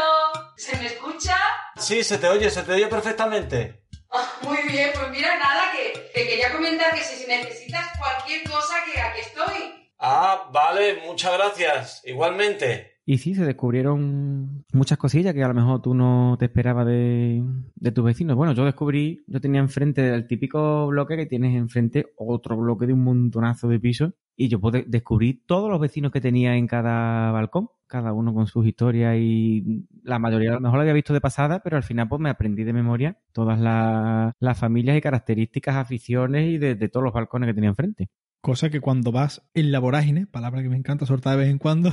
¿se me escucha? Sí, se te oye, se te oye perfectamente. Ah, muy bien, pues mira, nada, que te quería comentar que si necesitas cualquier cosa, que aquí estoy. Ah, vale, muchas gracias. Igualmente. Y sí, se descubrieron muchas cosillas que a lo mejor tú no te esperabas de, de tus vecinos. Bueno, yo descubrí, yo tenía enfrente del típico bloque que tienes enfrente otro bloque de un montonazo de pisos y yo pude descubrir todos los vecinos que tenía en cada balcón, cada uno con sus historias y la mayoría a lo mejor lo había visto de pasada, pero al final pues me aprendí de memoria todas las, familias y características, aficiones y de, de todos los balcones que tenía enfrente. Cosa que cuando vas en la vorágine, palabra que me encanta soltar de vez en cuando,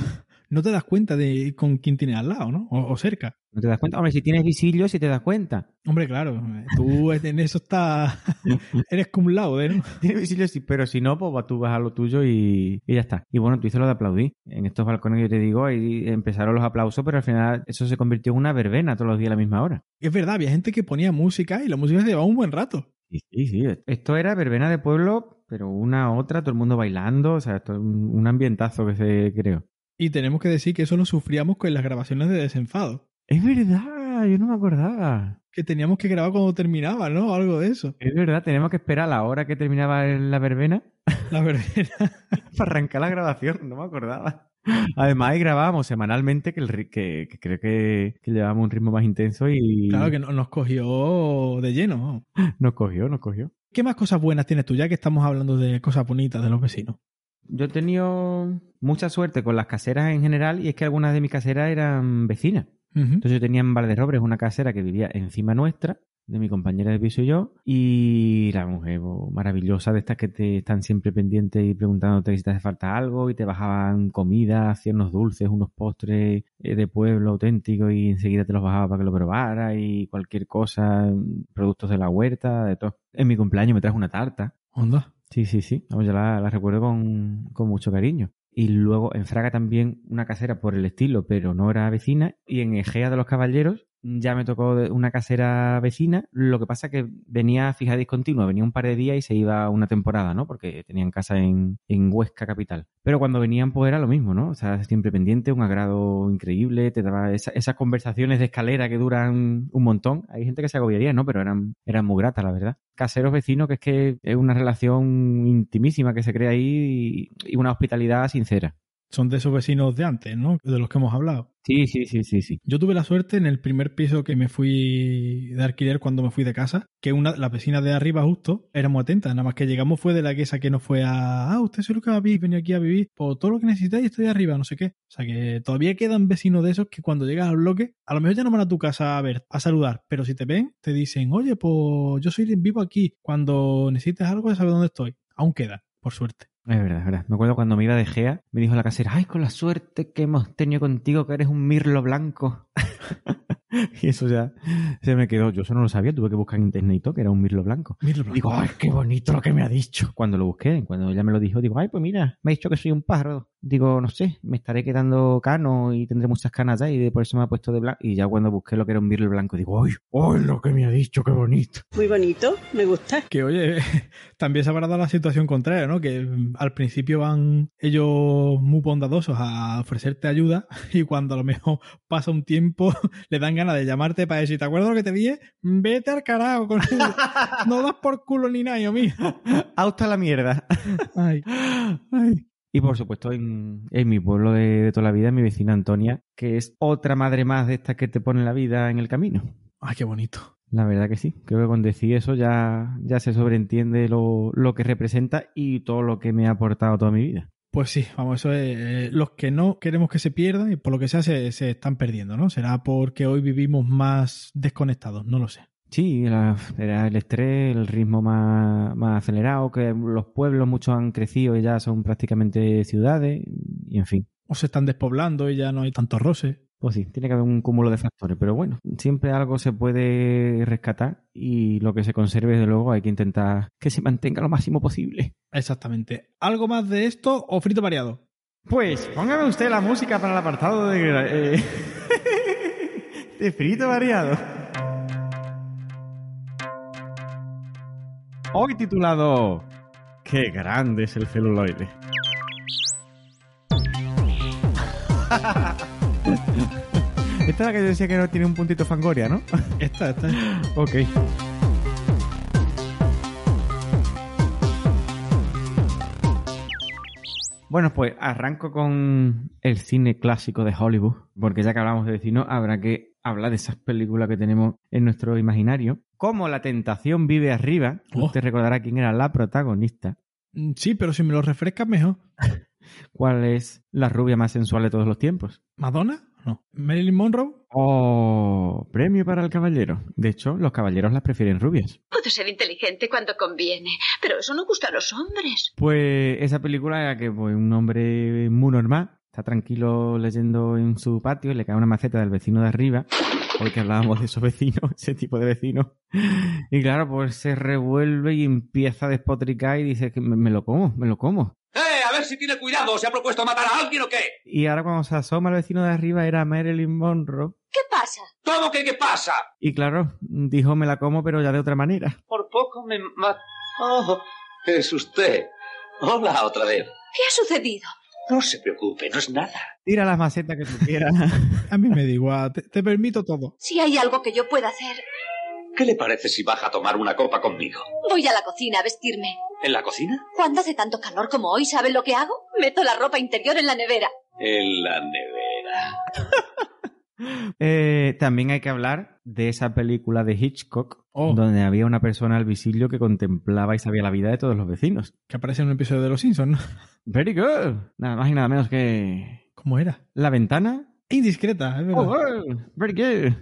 no te das cuenta de con quién tienes al lado, ¿no? O, o cerca. ¿No te das cuenta? Hombre, si tienes visillos, si te das cuenta. Hombre, claro, tú en eso estás. Eres cum laude, ¿no? Tiene visillos, sí, pero si no, pues tú vas a lo tuyo y, y ya está. Y bueno, tú hice lo de aplaudir. En estos balcones que yo te digo, ahí empezaron los aplausos, pero al final eso se convirtió en una verbena todos los días a la misma hora. Es verdad, había gente que ponía música y la música se llevaba un buen rato. Sí, sí, sí. Esto era verbena de pueblo, pero una a otra, todo el mundo bailando, o sea, esto es un, un ambientazo que se creó. Y tenemos que decir que eso lo sufríamos con las grabaciones de desenfado. Es verdad, yo no me acordaba. Que teníamos que grabar cuando terminaba, ¿no? Algo de eso. Es verdad, tenemos que esperar a la hora que terminaba la verbena La verbena. para arrancar la grabación, no me acordaba. Además, ahí grabábamos semanalmente, que, el, que, que creo que, que llevábamos un ritmo más intenso y Claro que no- nos cogió de lleno. nos cogió, nos cogió. ¿Qué más cosas buenas tienes tú, ya que estamos hablando de cosas bonitas de los vecinos? Yo he tenido mucha suerte con las caseras en general y es que algunas de mis caseras eran vecinas. Entonces yo tenía en Valderrobres una casera que vivía encima nuestra, de mi compañera de piso y yo, y la mujer bo, maravillosa de estas que te están siempre pendientes y preguntándote si te hace falta algo y te bajaban comida, hacían unos dulces, unos postres eh, de pueblo auténtico y enseguida te los bajaba para que lo probara y cualquier cosa, productos de la huerta, de todo. En mi cumpleaños me trajo una tarta. ¿Onda? Sí, sí, sí. Vamos, yo la, recuerdo con, con mucho cariño. Y luego en Fraga también una casera por el estilo, pero no era vecina. Y en Egea de los Caballeros ya me tocó una casera vecina. Lo que pasa que venía fija discontinua, venía un par de días y se iba una temporada, ¿no? Porque tenían casa en, en Huesca capital. Pero cuando venían, pues era lo mismo, ¿no? O sea, siempre pendiente, un agrado increíble, te daba esa- esas conversaciones de escalera que duran un montón. Hay gente que se agobiaría, ¿no? Pero eran, eran muy gratas, la verdad. Caseros vecinos, que es que es una relación intimísima que se crea ahí y, y una hospitalidad sincera. Son de esos vecinos de antes, ¿no? De los que hemos hablado. Sí, sí, sí, sí, sí. Yo tuve la suerte en el primer piso que me fui de alquiler cuando me fui de casa, que una, la vecina de arriba justo era muy atenta, nada más que llegamos fue de la que esa que no fue a, ah, usted es lo que vivir, venía aquí a vivir, por todo lo que necesitáis estoy arriba, no sé qué. O sea que todavía quedan vecinos de esos que cuando llegas al bloque, a lo mejor ya no van a tu casa a ver, a saludar, pero si te ven, te dicen, oye, pues yo soy vivo aquí, cuando necesites algo ya sabes dónde estoy. Aún queda, por suerte. Es verdad, es verdad. Me acuerdo cuando me iba de Gea, me dijo la casera, ay, con la suerte que hemos tenido contigo, que eres un mirlo blanco. y eso ya se me quedó. Yo eso no lo sabía, tuve que buscar en internet y todo, que era un mirlo blanco. Mirlo blanco. Digo, ay, qué bonito lo que me ha dicho. Cuando lo busqué, cuando ella me lo dijo, digo, ay, pues mira, me ha dicho que soy un pájaro. Digo, no sé, me estaré quedando cano y tendré muchas canas ya y de por eso me ha puesto de blanco. Y ya cuando busqué lo que era un mirlo blanco, digo, ay, ay, lo que me ha dicho, qué bonito. Muy bonito, me gusta. Que oye, también se habrá dado la situación contraria, ¿no? Que al principio van ellos muy bondadosos a ofrecerte ayuda y cuando a lo mejor pasa un tiempo le dan ganas de llamarte para decir, ¿te acuerdas lo que te dije? Vete al carajo, con no das por culo ni nada, hijo mío. Auto a la mierda. Ay. Ay. Y por supuesto, en, en mi pueblo de, de toda la vida, mi vecina Antonia, que es otra madre más de estas que te pone la vida en el camino. Ay, qué bonito. La verdad que sí. Creo que cuando decís eso ya, ya se sobreentiende lo, lo que representa y todo lo que me ha aportado toda mi vida. Pues sí, vamos, eso es. eh, los que no queremos que se pierdan y por lo que sea se, se están perdiendo, ¿no? Será porque hoy vivimos más desconectados, no lo sé. Sí, era, era el estrés, el ritmo más, más acelerado, que los pueblos muchos han crecido y ya son prácticamente ciudades, y en fin. O se están despoblando y ya no hay tantos roces. Pues sí, tiene que haber un cúmulo de factores, pero bueno, siempre algo se puede rescatar y lo que se conserve, desde luego, hay que intentar que se mantenga lo máximo posible. Exactamente. ¿Algo más de esto o frito variado? Pues póngame usted la música para el apartado de, eh, de frito variado. Hoy titulado Qué grande es el celuloide. Esta es la que yo decía que no tiene un puntito fangoria, ¿no? Esta, esta. ok. Bueno, pues arranco con el cine clásico de Hollywood, porque ya que hablamos de vecinos, habrá que hablar de esas películas que tenemos en nuestro imaginario. Como La Tentación vive arriba, Oh. usted recordará quién era la protagonista. Mm, Sí, pero si me lo refrescas mejor. ¿Cuál es la rubia más sensual de todos los tiempos? ¿Madonna? No. ¿Marilyn Monroe? Oh, premio para el caballero. De hecho, los caballeros las prefieren rubias. Puedo ser inteligente cuando conviene, pero eso no gusta a los hombres. Pues esa película era que pues, un hombre muy normal está tranquilo leyendo en su patio y le cae una maceta del vecino de arriba. Hoy que hablábamos de esos vecinos, ese tipo de vecinos. Y claro, pues se revuelve y empieza a despotricar y dice que me, me lo como, me lo como. Si tiene cuidado. ¿Se ha propuesto matar a alguien o qué? Y ahora cuando se asoma el vecino de arriba era Marilyn Monroe. ¿Qué pasa? ¿Cómo que qué pasa? Y claro, dijo me la como pero ya de otra manera. Por poco me ma... Oh, es usted. Hola otra vez. ¿Qué ha sucedido? No se preocupe, no es nada. Tira las macetas que tú quieras. A mí me da igual, te, te permito todo. Si hay algo que yo pueda hacer, ¿Qué le parece si baja a tomar una copa conmigo? voy a la cocina a vestirme. ¿En la cocina? Cuando hace tanto calor como hoy, ¿saben lo que hago? Meto la ropa interior en la nevera. En la nevera. Eh, también hay que hablar de esa película de Hitchcock, Oh. donde había una persona al visillo que contemplaba y sabía la vida de todos los vecinos. Que aparece en un episodio de Los Simpsons, ¿no? Very good. Nada más y nada menos que ¿Cómo era? La Ventana Indiscreta, es verdad. Oh, very good.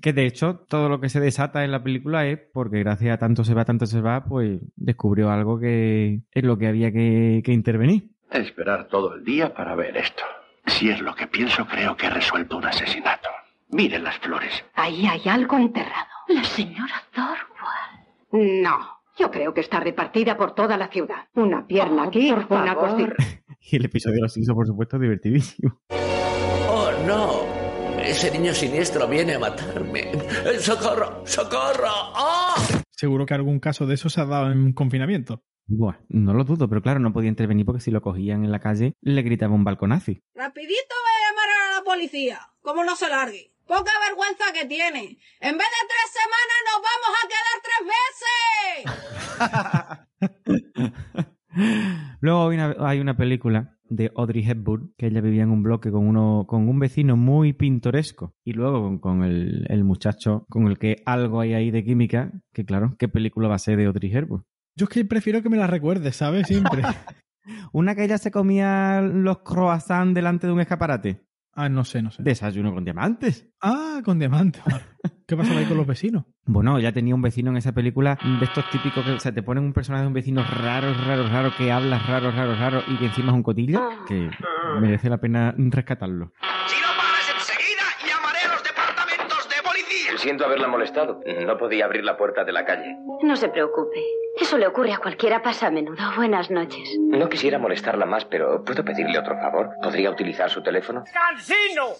Que de hecho, todo lo que se desata en la película es porque gracias a tanto se va, tanto se va, pues descubrió algo que es lo que había que, que intervenir. Esperar todo el día para ver esto. Si es lo que pienso, creo que he resuelto un asesinato. Miren las flores. Ahí hay algo enterrado. La señora Thorwald. No. Yo creo que está repartida por toda la ciudad. Una pierna aquí, por una favor. costilla. Y el episodio de los Simpsons, por supuesto, es divertidísimo. Oh, no. Ese niño siniestro viene a matarme. ¡Socorro! ¡Socorro! ¡Ah! Seguro que algún caso de eso se ha dado en confinamiento. Buah, no lo dudo, pero claro, no podía intervenir porque si lo cogían en la calle le gritaba un balconazi. Rapidito va a llamar a la policía. ¿Cómo no se largue? Poca vergüenza que tiene. En vez de tres semanas nos vamos a quedar tres veces. Luego hay una, hay una película de Audrey Hepburn, que ella vivía en un bloque con uno con un vecino muy pintoresco. Y luego con, con el, el muchacho con el que algo hay ahí de química, que claro, ¿qué película va a ser de Audrey Hepburn? Yo es que prefiero que me la recuerdes, ¿sabes? Siempre. Una que ella se comía los croissants delante de un escaparate. Ah, no sé, no sé. Desayuno con diamantes. Ah, con diamantes. ¿Qué pasaba ahí con los vecinos? Bueno, ella tenía un vecino en esa película de estos típicos que o sea, te ponen un personaje de un vecino raro, raro, raro, que habla raro, raro, raro y que encima es un cotillo, que merece la pena rescatarlo. Siento haberla molestado. No podía abrir la puerta de la calle. No se preocupe. Eso le ocurre a cualquiera, pasa a menudo. Buenas noches. No quisiera molestarla más, pero ¿puedo pedirle otro favor? ¿Podría utilizar su teléfono? ¡Cansino!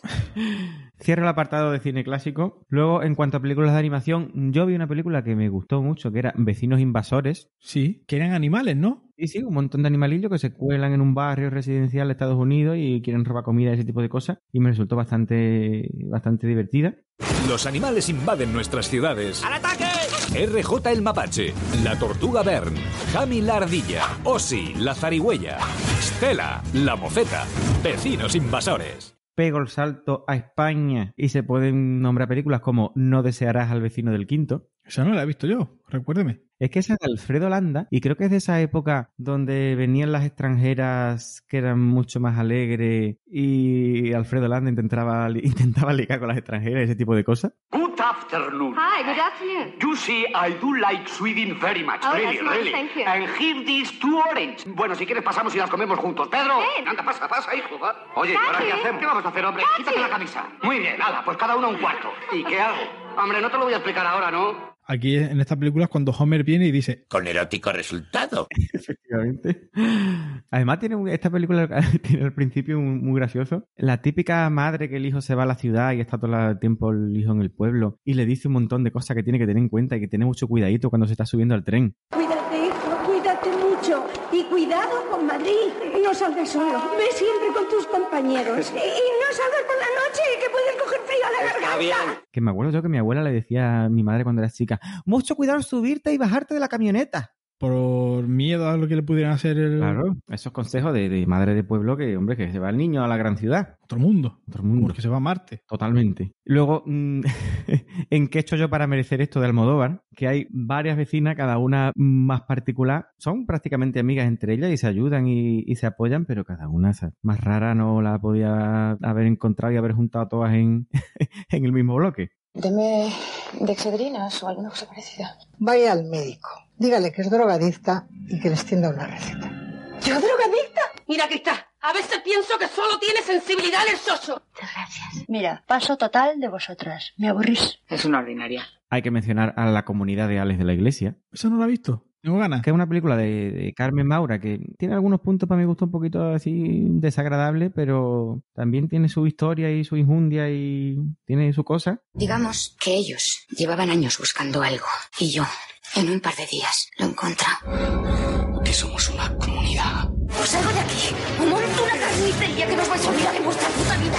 Cierro el apartado de cine clásico. Luego, en cuanto a películas de animación, yo vi una película que me gustó mucho, que era Vecinos Invasores. Sí, que eran animales, ¿no? Sí, sí, un montón de animalillos que se cuelan en un barrio residencial de Estados Unidos y quieren robar comida y ese tipo de cosas. Y me resultó bastante, bastante divertida. Los animales invaden nuestras ciudades. ¡Al ataque! RJ el mapache, la tortuga Bern, Jami la ardilla, Osi la zarigüeya, Stella la mofeta, vecinos invasores. Pego el salto a España y se pueden nombrar películas como No desearás al vecino del quinto. Esa no la he visto yo, recuérdeme. Es que esa es de Alfredo Landa y creo que es de esa época donde venían las extranjeras que eran mucho más alegres y Alfredo Landa intentaba, intentaba ligar con las extranjeras y ese tipo de cosas. Good afternoon. Hi, good afternoon. You see, I do like Sweden very much. Oh, really, nice, really. thank you. And here these two orange. Bueno, si quieres pasamos y las comemos juntos. Pedro, Ven. anda, pasa, pasa, hijo. va. Oye, ¿y ahora qué hacemos? ¿Qué vamos a hacer, hombre? Quítate la camisa. Muy bien, nada, pues cada uno un cuarto. ¿Y qué hago? Hombre, no te lo voy a explicar ahora, ¿no? Aquí en esta película es cuando Homer viene y dice, Con erótico resultado. Efectivamente. Además, tiene un- esta película tiene al principio un- muy gracioso. La típica madre que el hijo se va a la ciudad y está todo el tiempo el hijo en el pueblo y le dice un montón de cosas que tiene que tener en cuenta y que tiene mucho cuidadito cuando se está subiendo al tren hijo, cuídate mucho. Y cuidado con Madrid. No salgas solo. Ve siempre con tus compañeros. Y, y no salgas por la noche, que puedes coger frío a la garganta. Que me acuerdo yo que mi abuela le decía a mi madre cuando era chica, mucho cuidado subirte y bajarte de la camioneta. Por miedo a lo que le pudieran hacer el... Claro, esos consejos de, de madre de pueblo que, hombre, que se va el niño a la gran ciudad. Otro mundo. Otro mundo. Porque se va a Marte. Totalmente. Luego, mm, ¿en qué he hecho yo para merecer esto de Almodóvar? Que hay varias vecinas, cada una más particular. Son prácticamente amigas entre ellas y se ayudan y, y se apoyan, pero cada una esa más rara no la podía haber encontrado y haber juntado todas en, en el mismo bloque. Deme dexedrinas o alguna cosa parecida. Vaya al médico. Dígale que es drogadicta y que les tienda una receta. ¿Yo drogadicta? Mira está. A veces pienso que solo tiene sensibilidad el soso. Muchas gracias. Mira, paso total de vosotras. Me aburrís. Es una ordinaria. Hay que mencionar a la comunidad de Alex de la Iglesia. ¿Eso no lo ha visto? Tengo ganas. Que es una película de, de Carmen Maura que tiene algunos puntos para mi gusto un poquito así desagradable, pero también tiene su historia y su injundia y tiene su cosa. Digamos que ellos llevaban años buscando algo y yo, en un par de días, lo encontré. Que somos una comunidad. Os salgo de aquí. O monto una carnicería que no os vais a olvidar en vuestra puta vida.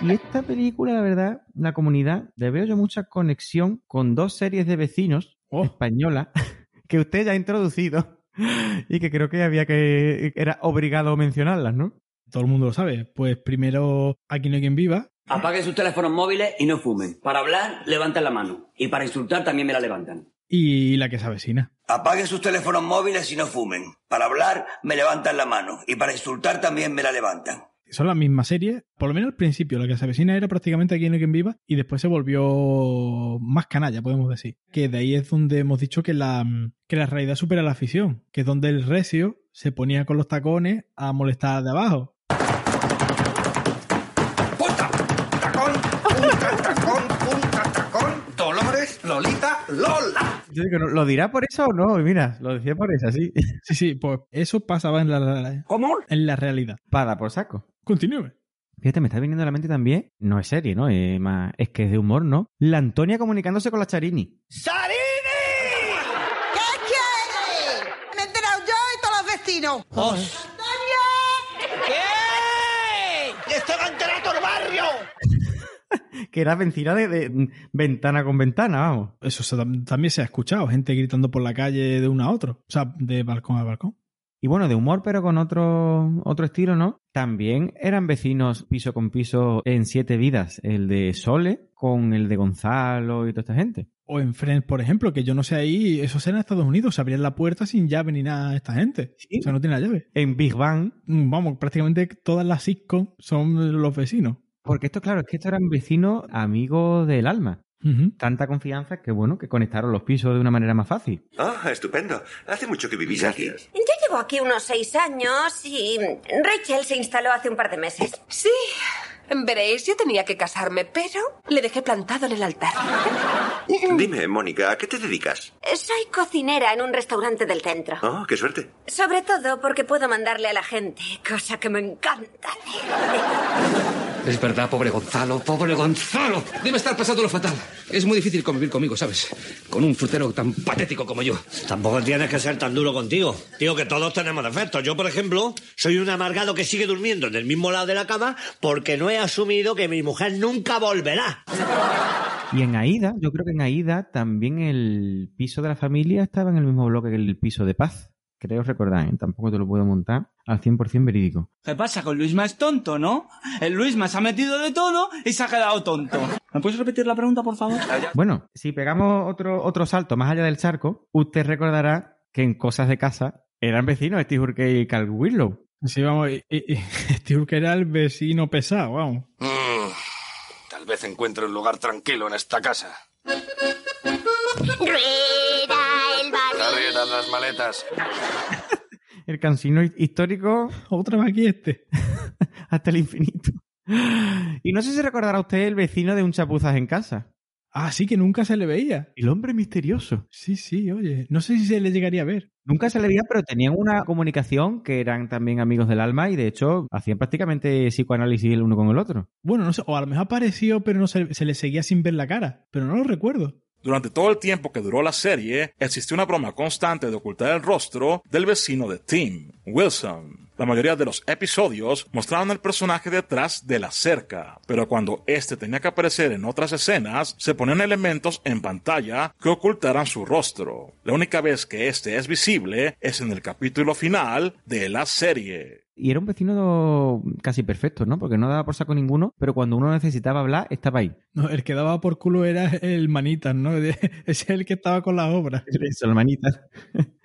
Y esta película, la verdad, la comunidad, le veo yo mucha conexión con dos series de vecinos españolas que usted ya ha introducido y que creo que había que era obligado a mencionarlas, ¿no? Todo el mundo lo sabe. Pues primero, aquí no hay quien viva. Apaguen sus teléfonos móviles y no fumen. Para hablar, levanten la mano. Y para insultar también me la levantan. y la que se avecina. Apaguen sus teléfonos móviles y no fumen. Para hablar me levantan la mano y para insultar también me la levantan. Son la misma serie, por lo menos al principio, la que se avecina era prácticamente aquí en Quien Viva y después se volvió más canalla, podemos decir. Que de ahí es donde hemos dicho que la, que la realidad supera la ficción, que es donde el recio se ponía con los tacones a molestar de abajo. Tacón, punta, tacón, punta, tacón. Dolores, Lolita, Lola. Yo digo, ¿lo dirá por eso o no? Mira, lo decía por eso, sí. Sí, sí, pues eso pasaba en la, ¿Cómo? en la realidad. Para por saco. Continúe. Fíjate, me está viniendo a la mente también, no es serie, ¿no? Es, más, es que es de humor, ¿no? La Antonia comunicándose con la Charini. ¡Sarini! ¿Qué quieres? Me he enterado yo y todos los vecinos. ¿Qué? ¡Esto va a enterar todo el barrio! Que era vecina de, de ventana con ventana, vamos. Eso se- también se ha escuchado, gente gritando por la calle de uno a otro, o sea, de balcón a balcón. Y bueno, de humor, pero con otro, otro estilo, ¿no? También eran vecinos piso con piso en Siete Vidas, el de Sole con el de Gonzalo y toda esta gente. O en Friends, por ejemplo, que yo no sé ahí, eso será en Estados Unidos, se abrían la puerta sin llave ni nada a esta gente. O sea, no tiene la llave. En Big Bang. Mm, Vamos, prácticamente todas las sitcoms son los vecinos. Porque esto, claro, es que estos eran vecinos amigos del alma. Tanta confianza que, bueno, que conectaron los pisos de una manera más fácil. Ah, estupendo. Hace mucho que vivís aquí. Yo llevo aquí unos seis años y Rachel se instaló hace un par de meses. Sí. Veréis, yo tenía que casarme, pero le dejé plantado en el altar. Dime, Mónica, ¿a qué te dedicas? Soy cocinera en un restaurante del centro. Oh, qué suerte. Sobre todo porque puedo mandarle a la gente, cosa que me encanta. Es verdad, pobre Gonzalo, pobre Gonzalo. Debe estar pasándolo fatal. Es muy difícil convivir conmigo, ¿sabes? Con un frutero tan patético como yo. Tampoco tienes que ser tan duro contigo. Digo que todos tenemos defectos. Yo, por ejemplo, soy un amargado que sigue durmiendo en el mismo lado de la cama porque no he asumido que mi mujer nunca volverá. Y en Aida, yo creo que en Aida también el piso de la familia estaba en el mismo bloque que el piso de paz. Creo recordar, ¿eh? tampoco te lo puedo montar al 100% verídico. ¿Qué pasa? Con Luisma es tonto, ¿no? El Luisma se ha metido de todo y se ha quedado tonto. ¿Me puedes repetir la pregunta, por favor? Bueno, si pegamos otro, otro salto más allá del charco, usted recordará que en Cosas de Casa eran vecinos Steve Urkel y Carl Willow. Sí, vamos, y, y, y Steve Urkel era el vecino pesado, vamos. Mm, tal vez encuentre un lugar tranquilo en esta casa. Rueda el Arrietan las maletas. El cansino histórico. Otra vez aquí este. Hasta el infinito. Y no sé si recordará usted el vecino de un chapuzas en casa. Ah, sí, que nunca se le veía. El hombre misterioso. Sí, sí, oye. No sé si se le llegaría a ver. Nunca se le veía, pero tenían una comunicación que eran también amigos del alma y de hecho hacían prácticamente psicoanálisis el uno con el otro. Bueno, no sé, o a lo mejor apareció, pero no se, se le seguía sin ver la cara. Pero no lo recuerdo. Durante todo el tiempo que duró la serie, existió una broma constante de ocultar el rostro del vecino de Tim, Wilson. La mayoría de los episodios mostraban al personaje detrás de la cerca, pero cuando este tenía que aparecer en otras escenas, se ponían elementos en pantalla que ocultaran su rostro. La única vez que este es visible es en el capítulo final de la serie. Y era un vecino casi perfecto, ¿no? Porque no daba por saco ninguno, pero cuando uno necesitaba hablar, estaba ahí. No, el que daba por culo era el manitas, ¿no? Es el que estaba con las obras. Eso, el manitas.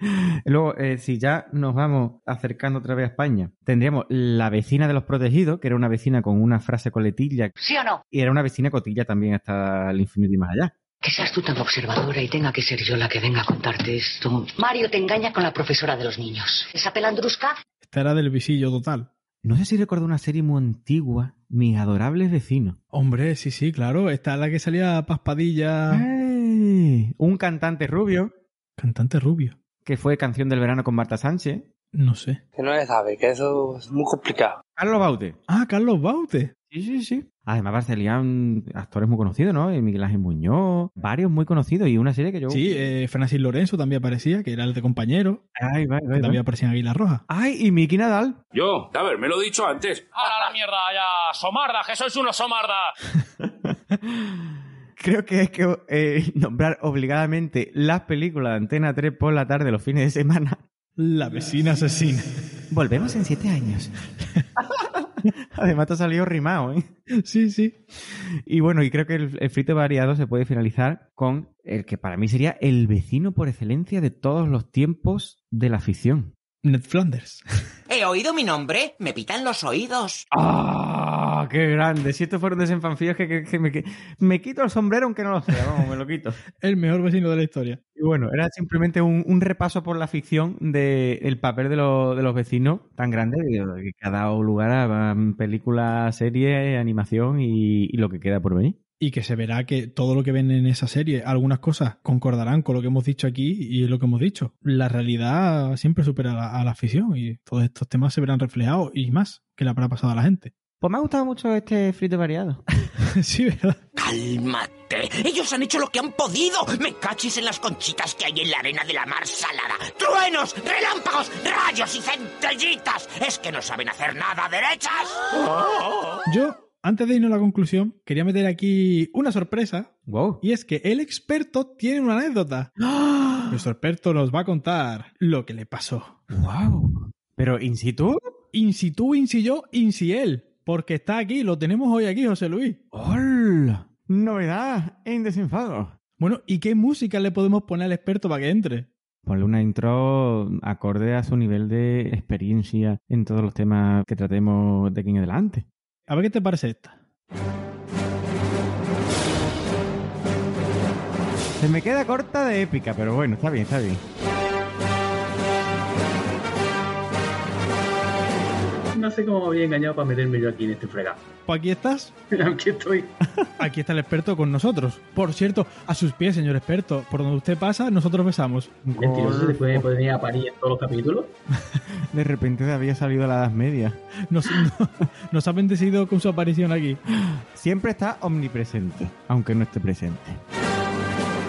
Luego, eh, si ya nos vamos acercando otra vez a España, tendríamos la vecina de los protegidos, que era una vecina con una frase coletilla. ¿Sí o no? Y era una vecina cotilla también hasta el infinito y más allá. Que seas tú tan observadora y tenga que ser yo la que venga a contarte esto. Mario te engaña con la profesora de los niños. Esa pelandrusca Esta era del visillo total. No sé si recuerdo una serie muy antigua, Mis adorables vecinos. Hombre, sí, sí, claro. Esta es la que salía Paspadilla. ¡Ey! Un cantante rubio. Cantante rubio. Que fue canción del verano con Marta Sánchez. No sé. Que no se sabe, que eso es muy complicado. Carlos Baute. Ah, Carlos Baute. Sí, sí, sí. Además, salían actores muy conocidos, ¿no? Miguel Ángel Muñoz, varios muy conocidos y una serie que yo... Sí, eh, Francis Lorenzo también aparecía, que era el de compañero. Ay, va, va, que también aparecía en Águila Roja. Ay, y Miki Nadal. Yo, a ver, me lo he dicho antes. ¡Ahora la mierda ya! ¡Somarda, que sois unos somarda! Creo que es que eh, nombrar obligadamente las películas de Antena 3 por la tarde los fines de semana. La vecina asesina. Volvemos en siete años. Además te ha salido rimado, ¿eh? Sí, sí. Y bueno, y creo que el, el frito variado se puede finalizar con el que para mí sería el vecino por excelencia de todos los tiempos de la ficción. Ned Flanders. ¿He oído mi nombre? Me pitan los oídos. ¡Ah! ¡Qué grande! Si estos fueron desenfanfillos que, que- que me, que- me quito el sombrero aunque no lo sea, vamos, me lo quito. El mejor vecino de la historia. Y bueno, era simplemente un, un repaso por la ficción del papel de, los- de los vecinos tan grande que, ha dado lugar a películas, series, animación y, y lo que queda por venir. Y que se verá que todo lo que ven en esa serie, algunas cosas concordarán con lo que hemos dicho aquí y lo que hemos dicho. La realidad siempre supera a la, a la ficción y todos estos temas se verán reflejados y más que le habrá pasado a la gente. Pues me ha gustado mucho este frito variado. sí, ¿verdad? ¡Cálmate! Ellos han hecho lo que han podido. Me cachis en las conchitas que hay en la arena de la mar salada. ¡Truenos, relámpagos, rayos y centellitas! ¿Es que no saben hacer nada derechas? Yo, antes de irnos a la conclusión, quería meter aquí una sorpresa. Wow. Y es que el experto tiene una anécdota. Nuestro experto nos va a contar lo que le pasó. ¡Wow! ¿Pero in situ? In situ, in si yo, in si él. Porque está aquí, lo tenemos hoy aquí, José Luis. ¡Hola! Novedad en desenfado. Bueno, ¿y qué música le podemos poner al experto para que entre? Ponle una intro acorde a su nivel de experiencia en todos los temas que tratemos de aquí en adelante. A ver qué te parece esta. Se me queda corta de épica, pero bueno, está bien, está bien. No sé cómo me había engañado para meterme yo aquí en este fregado. Pues aquí estás. Aquí estoy. Aquí está el experto con nosotros. Por cierto, a sus pies, señor experto. Por donde usted pasa, nosotros besamos. Mentiroso, se puede poner a París en todos los capítulos. De repente había salido la Edad Media. Nos, no- nos ha bendecido con su aparición aquí. Siempre está omnipresente, aunque no esté presente.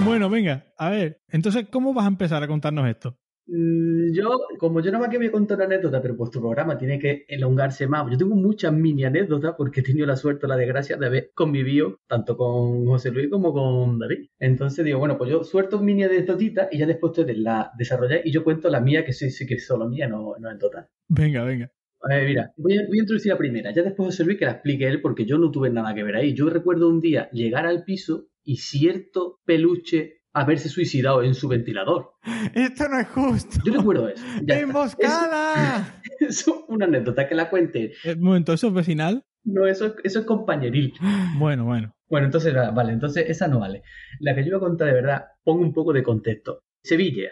Bueno, venga, a ver. Entonces, ¿cómo vas a empezar a contarnos esto? Mm, Yo, como yo nada más que voy a contar una anécdota, pero vuestro programa tiene que elongarse más. Yo tengo muchas mini anécdotas porque he tenido la suerte o la desgracia de haber convivido tanto con José Luis como con David. Entonces digo, bueno, pues yo suelto mini anécdotitas y ya después ustedes la desarrolláis y yo cuento la mía, que sí, sí que es solo mía, no, no en total. Venga, venga. A ver, mira, voy a, voy a introducir la primera. Ya después José Luis que la explique él porque yo no tuve nada que ver ahí. Yo recuerdo un día llegar al piso y cierto peluche haberse suicidado en su ventilador. Esto no es justo. Yo recuerdo eso. ¡Emboscada! Es una anécdota que la cuente. Un momento, ¿eso es vecinal? No, eso, es- eso es compañeril. Bueno, bueno. Bueno, entonces, va- vale, entonces esa no vale. La que yo iba a contar de verdad, pongo un poco de contexto. Sevilla,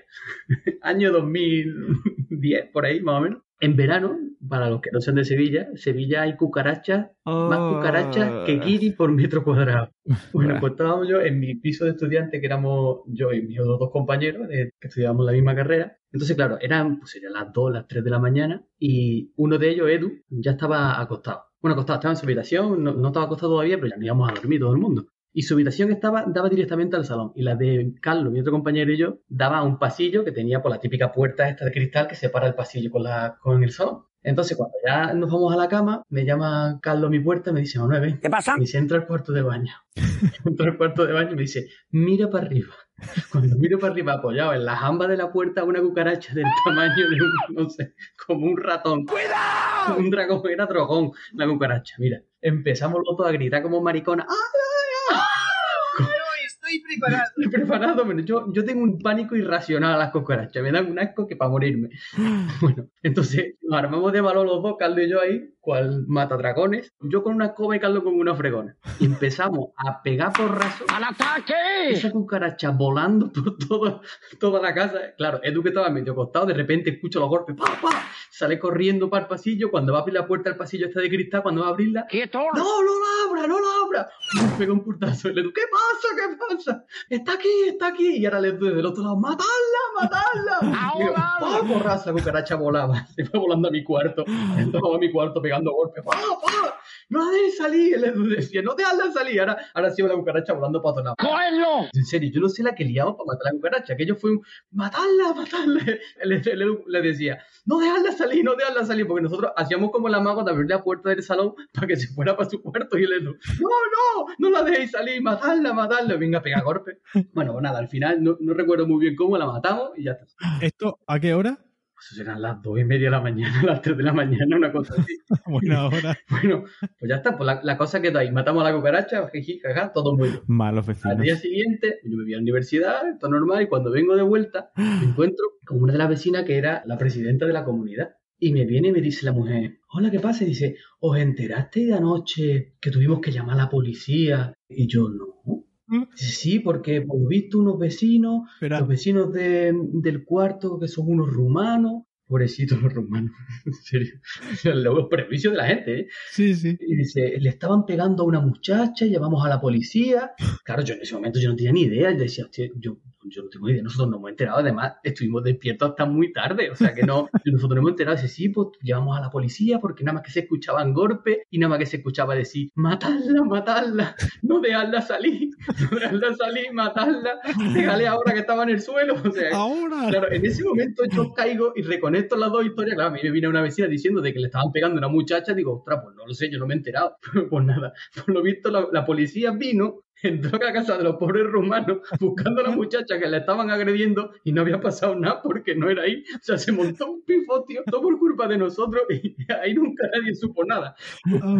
año 2010, por ahí más o menos. En verano, para los que no sean de Sevilla, Sevilla hay cucarachas, más Oh. cucarachas que guiri por metro cuadrado. Bueno, pues estábamos yo en mi piso de estudiante, que éramos yo y mis otros dos compañeros, de- que estudiábamos la misma carrera. Entonces, claro, eran pues eran las 2, las 3 de la mañana, y uno de ellos, Edu, ya estaba acostado. Bueno, acostado, estaba en su habitación, no, no estaba acostado todavía, pero ya nos íbamos a dormir todo el mundo. Y su habitación estaba, daba directamente al salón. Y la de Carlos, mi otro compañero y yo, daba a un pasillo que tenía por la típica puerta esta de cristal que separa el pasillo con, la, con el salón. Entonces, cuando ya nos vamos a la cama, me llama Carlos a mi puerta y me dice, Manuel, ven. ¿Qué pasa? Me dice, entra al cuarto de baño. entra al cuarto de baño y me dice, mira para arriba. Cuando miro para arriba, apoyado en la jamba de la puerta, una cucaracha del tamaño de un, no sé, como un ratón. ¡Cuidado! Un dragón, era dragón, la cucaracha. Mira, empezamos los dos a gritar como mariconas. ¡Ay, ay! God. Estoy preparado. Estoy preparado, pero yo, yo tengo un pánico irracional a las cucarachas. Me dan un asco que para morirme. Bueno, entonces nos armamos de valor los dos, Carlos y yo ahí, cual mata dragones. Yo con una escoba y Carlos con una fregona. Y empezamos a pegar porrazos. ¡Al ataque! Esa cucaracha volando por todo, toda la casa. Claro, Edu que estaba medio acostado, de repente escucho los golpes, ¡pa, pa! Sale corriendo para el pasillo. Cuando va a abrir la puerta del pasillo está de cristal, cuando va a abrirla. ¡Quieto! ¡No, no la abra, no la abra! Me pega un purtazo. Y le digo, ¿qué pasa? ¿Qué pasa? Está aquí, está aquí. Y ahora le doy del otro lado, ¡matarla, matarla! Y digo, ¡pa! Porrazo, la cucaracha volaba. Se fue volando a mi cuarto. A mi cuarto pegando golpes. ¡Pa, pa! ¡No la dejes salir! Le decía, no dejarla salir. Ahora, ahora sí va la cucaracha volando para todos lados. ¡Cógelo! En serio, yo no sé la que liamos para matar a la cucaracha. Aquello fue un matarla, matarla. Le, le- le decía, no dejarla salir, no dejarla salir, porque nosotros hacíamos como la mago de abrir la puerta del salón para que se fuera para su cuarto y él no, no, no la dejéis salir, matarla, matarla. Venga, pega golpe. Bueno, nada, al final no, no recuerdo muy bien cómo la matamos y ya está. ¿Esto a qué hora? Eso serán las dos y media de la mañana, las tres de la mañana, una cosa así. Buena hora. Bueno, pues ya está, pues la, la cosa quedó ahí. Matamos a la cucaracha, jiji, jaja, todo muy bien. Malos Al vecinos. día siguiente, yo me voy a la universidad, todo normal, y cuando vengo de vuelta, me encuentro con una de las vecinas que era la presidenta de la comunidad. Y me viene y me dice la mujer, hola, ¿qué pasa? Y dice, ¿os enteraste de anoche que tuvimos que llamar a la policía? Y yo, no. Sí, porque por lo visto unos vecinos, los vecinos de- del cuarto que son unos rumanos, pobrecitos los rumanos, en serio, los prejuicios de la gente, ¿eh? Sí, sí. Y dice, le estaban pegando a una muchacha, llamamos a la policía. Claro, yo en ese momento yo no tenía ni idea. Y decía, hostia, yo, yo no tengo idea. Nosotros no hemos enterado. Además, estuvimos despiertos hasta muy tarde. O sea que no, nosotros no hemos enterado. Dice, sí, pues llevamos a la policía porque nada más que se escuchaban golpes y nada más que se escuchaba decir, matadla, matadla, no dejarla salir, no dejarla salir, matadla, déjale ahora que estaba en el suelo. O sea, ahora. Claro, en ese momento yo caigo y reconecto las dos historias. Claro, a mí me viene una vecina diciendo de que le estaban pegando a una muchacha. Digo, ostras, pues no lo sé, yo no me he enterado. pues nada, por lo visto la, la policía vino, entró a la casa de los pobres rumanos buscando a la muchacha que la estaban agrediendo y no había pasado nada porque no era ahí. O sea, se montó un pifotio, todo por culpa de nosotros y ahí nunca nadie supo nada.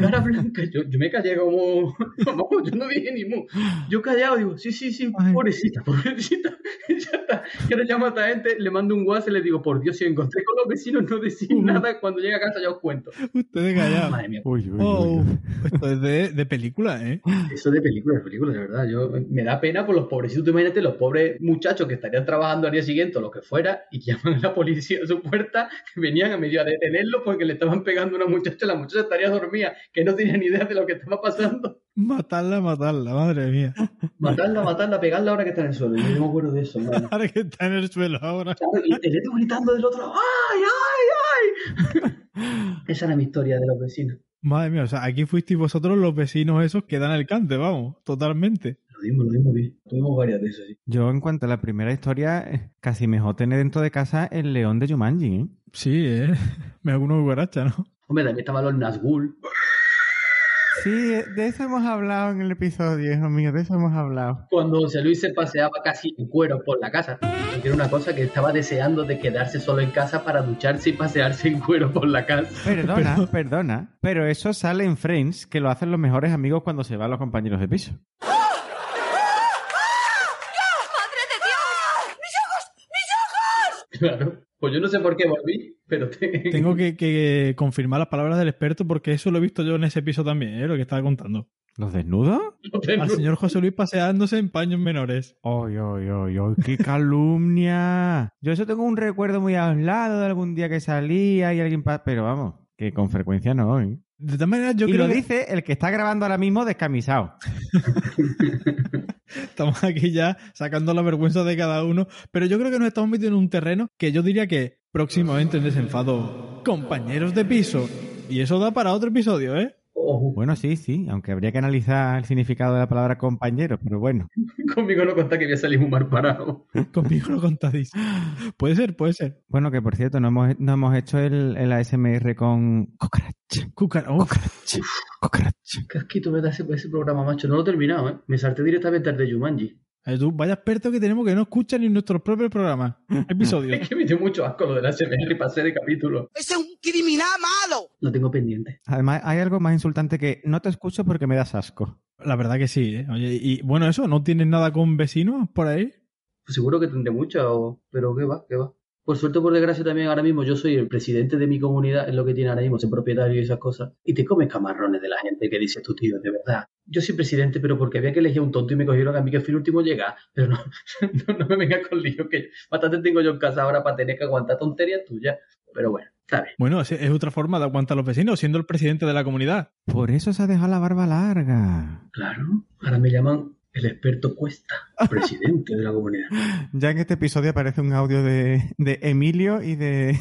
Cara blanca, yo, yo me callé como, como- yo no dije ni mu. Yo callado digo, sí, sí, sí, pobrecita, pobrecita. Ya está. Que ahora llamo a esta gente, le mando un WhatsApp y le digo, por Dios, si encontré con los vecinos, no decís nada. Cuando llegue a casa ya os cuento. Ustedes callados. Madre mía. Oh, esto es de, de película, ¿eh? Eso de película, de película, de verdad. Yo, me da pena por los pobrecitos. Imagínate los pobres muchachos que estarían trabajando al día siguiente o lo que fuera y llaman a la policía a su puerta, que venían a medio a detenerlo porque le estaban pegando a una muchacha. La muchacha estaría dormida, que no tenía ni idea de lo que estaba pasando. Matarla, matarla, madre mía. Matarla, matarla, pegarla ahora que está en el suelo. Yo no me acuerdo de eso, mano. Ahora que está en el suelo ahora. Y el otro gritando del otro lado, ¡ay, ay, ay! Esa era mi historia de los vecinos. Madre mía, o sea, aquí fuisteis vosotros los vecinos esos que dan el cante, vamos, totalmente. Lo dimos, lo dimos bien. Tuvimos varias de esas, sí. Yo, en cuanto a la primera historia, eh, casi mejor tener dentro de casa el león de Jumanji, ¿eh? Sí, ¿eh? Me hago una cucaracha, ¿no? Hombre, también estaban los Nazgûl. Sí, de eso hemos hablado en el episodio, hijo mío, de eso hemos hablado. Cuando José Luis se paseaba casi en cuero por la casa. Era una cosa que estaba deseando de quedarse solo en casa para ducharse y pasearse en cuero por la casa. Perdona, perdona, pero eso sale en Friends, que lo hacen los mejores amigos cuando se van los compañeros de piso. ¡Madre de Dios! ¡Mis ojos! ¡Mis ojos! Claro. Pues yo no sé por qué volví, pero te- Tengo que, que confirmar las palabras del experto porque eso lo he visto yo en ese episodio también, ¿eh? Lo que estaba contando. ¿Los desnudos? Al señor José Luis paseándose en paños menores. ¡Ay, ay, ay, ay! ¡Qué calumnia! Yo eso tengo un recuerdo muy aislado de algún día que salía y alguien... pa- Pero vamos, que con frecuencia no, ¿eh? De todas maneras, yo y creo lo que dice el que está grabando ahora mismo descamisado. estamos aquí ya sacando la vergüenza de cada uno, pero yo creo que nos estamos metiendo en un terreno que yo diría que próximamente en desenfado, compañeros de piso. Y eso da para otro episodio, ¿eh? Bueno, sí, sí, aunque habría que analizar el significado de la palabra compañero, pero bueno. Conmigo no contá que voy a salir un mal parado. Conmigo lo contadís. Puede ser, puede ser. Bueno, que por cierto, no hemos, no hemos hecho el, el ASMR con cucaracha. Cucara- uf. Cucaracha. Qué asquito me da ese, ese programa, macho. No lo he terminado, ¿eh? Me salté directamente al de Jumanji. Tú, vaya experto que tenemos que no escuchan ni nuestros propios programas. Episodios. Es que me dio mucho asco lo de la SMR y pasé de capítulo. ¡Ese es un criminal malo! Lo tengo pendiente. Además, hay algo más insultante que no te escucho porque me das asco. La verdad que sí, ¿eh? Oye, y bueno, eso, ¿no tienes nada con vecinos por ahí? Pues seguro que tendré mucho, pero qué va, qué va. Por suerte o por desgracia también ahora mismo yo soy el presidente de mi comunidad, es lo que tiene ahora mismo, ser propietario y esas cosas. Y te comes camarrones de la gente que dice tu tío, de verdad. Yo soy presidente, pero porque había que elegir a un tonto y me cogieron a mí que fui el último a llegar. Pero no, no, no me vengas con lío, que bastante tengo yo en casa ahora para tener que aguantar tonterías tuyas. Pero bueno, está bien. Bueno, es, es otra forma de aguantar a los vecinos, siendo el presidente de la comunidad. Por eso se ha dejado la barba larga. Claro, ahora me llaman el experto Cuesta, presidente de la comunidad. Ya en este episodio aparece un audio de, de Emilio y de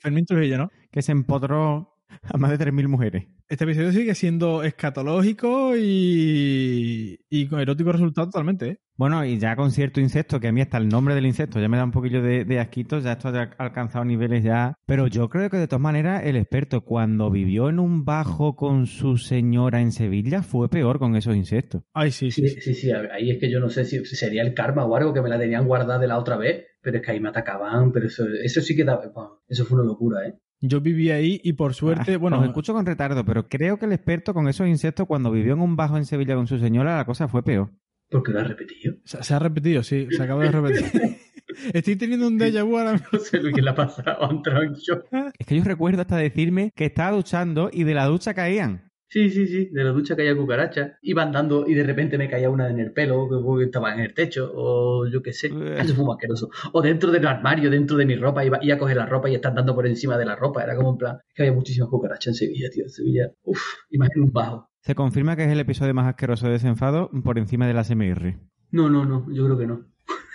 Fermín Trujillo, ¿no? que se empotró a más de 3.000 mujeres. Este episodio sigue siendo escatológico y, y con erótico resultado totalmente, ¿eh? Bueno, y ya con cierto insecto, que a mí hasta el nombre del insecto ya me da un poquillo de, de asquito, ya esto ha alcanzado niveles ya. Pero yo creo que de todas maneras el experto cuando vivió en un bajo con su señora en Sevilla fue peor con esos insectos. Ay, sí, Sí, sí, sí, ahí es que yo no sé si sería el karma o algo que me la tenían guardada de la otra vez, pero es que ahí me atacaban, pero eso, eso sí que da, bueno, eso fue una locura, ¿eh? Yo viví ahí y por suerte, Ah, bueno, Os escucho con retardo, pero creo que el experto con esos insectos cuando vivió en un bajo en Sevilla con su señora la cosa fue peor. Porque lo ha repetido. se, se ha repetido, sí, se acaba de repetir. Estoy teniendo un déjà vu ahora mismo. No sé lo que le ha pasado a un troncho. Es que yo recuerdo hasta decirme que estaba duchando y de la ducha caían. Sí, sí, sí, de la ducha caía cucaracha. Iba andando y de repente me caía una en el pelo, que estaba en el techo, o yo qué sé. Eso fue muy asqueroso. O dentro del armario, dentro de mi ropa, iba, iba a coger la ropa y estar dando por encima de la ropa. Era como en plan, es que había muchísimas cucarachas en Sevilla, tío. En Sevilla, uff, imagínate un bajo. Se confirma que es el episodio más asqueroso de desenfado por encima de la SMR. No, no, no, yo creo que no.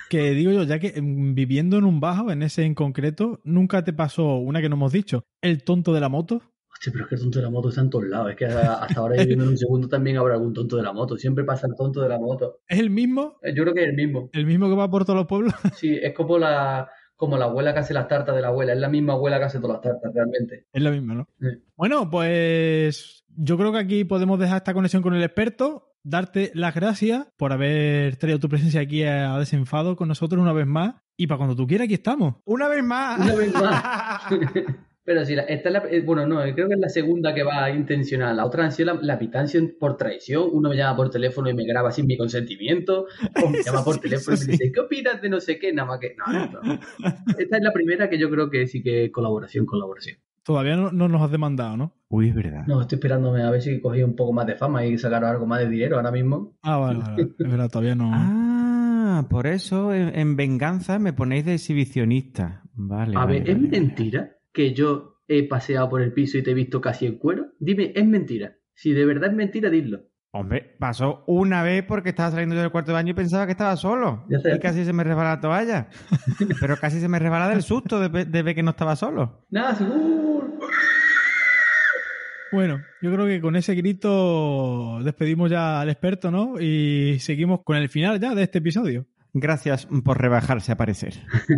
Que digo yo, ya que mm, viviendo en un bajo, en ese en concreto, nunca te pasó una que no hemos dicho, el tonto de la moto. Hostia, pero es que el tonto de la moto está en todos lados. Es que hasta ahora viviendo en un segundo también habrá algún tonto de la moto. Siempre pasa el tonto de la moto. ¿Es el mismo? Eh, Yo creo que es el mismo. ¿El mismo que va por todos los pueblos? Sí, es como la, como la abuela que hace las tartas de la abuela. Es la misma abuela que hace todas las tartas, realmente. Es la misma, ¿no? Sí. Bueno, pues yo creo que aquí podemos dejar esta conexión con el experto. Darte las gracias por haber traído tu presencia aquí a Desenfado con nosotros una vez más. Y para cuando tú quieras, aquí estamos. Una vez más. Una vez más. Pero sí, la- esta es la, eh, bueno, no, creo que es la segunda que va intencional. La otra ha sido la, la pitancia por traición. Uno me llama por teléfono y me graba sin mi consentimiento. O me llama por teléfono y me dice, ¿qué opinas de no sé qué? Nada más que. No, no, no. Esta es la primera que yo creo que sí que es colaboración, colaboración. Todavía no, no nos has demandado, ¿no? Uy, es verdad. No, estoy esperándome a ver si cogí un poco más de fama y sacaron algo más de dinero ahora mismo. Ah, vale, vale. Es verdad, todavía no. Ah, por eso en, en venganza me ponéis de exhibicionista. Vale. A vale, ver, ¿es vale. mentira que yo he paseado por el piso y te he visto casi en cuero? Dime, ¿es mentira? Si de verdad es mentira, dilo. Hombre, pasó una vez porque estaba saliendo yo del cuarto de baño y pensaba que estaba solo. Y casi se me resbala la toalla. Pero casi se me resbala del susto de ver que no estaba solo. Nada, seguro. Bueno, yo creo que con ese grito despedimos ya al experto, ¿no? Y seguimos con el final ya de este episodio. Gracias por rebajarse a parecer.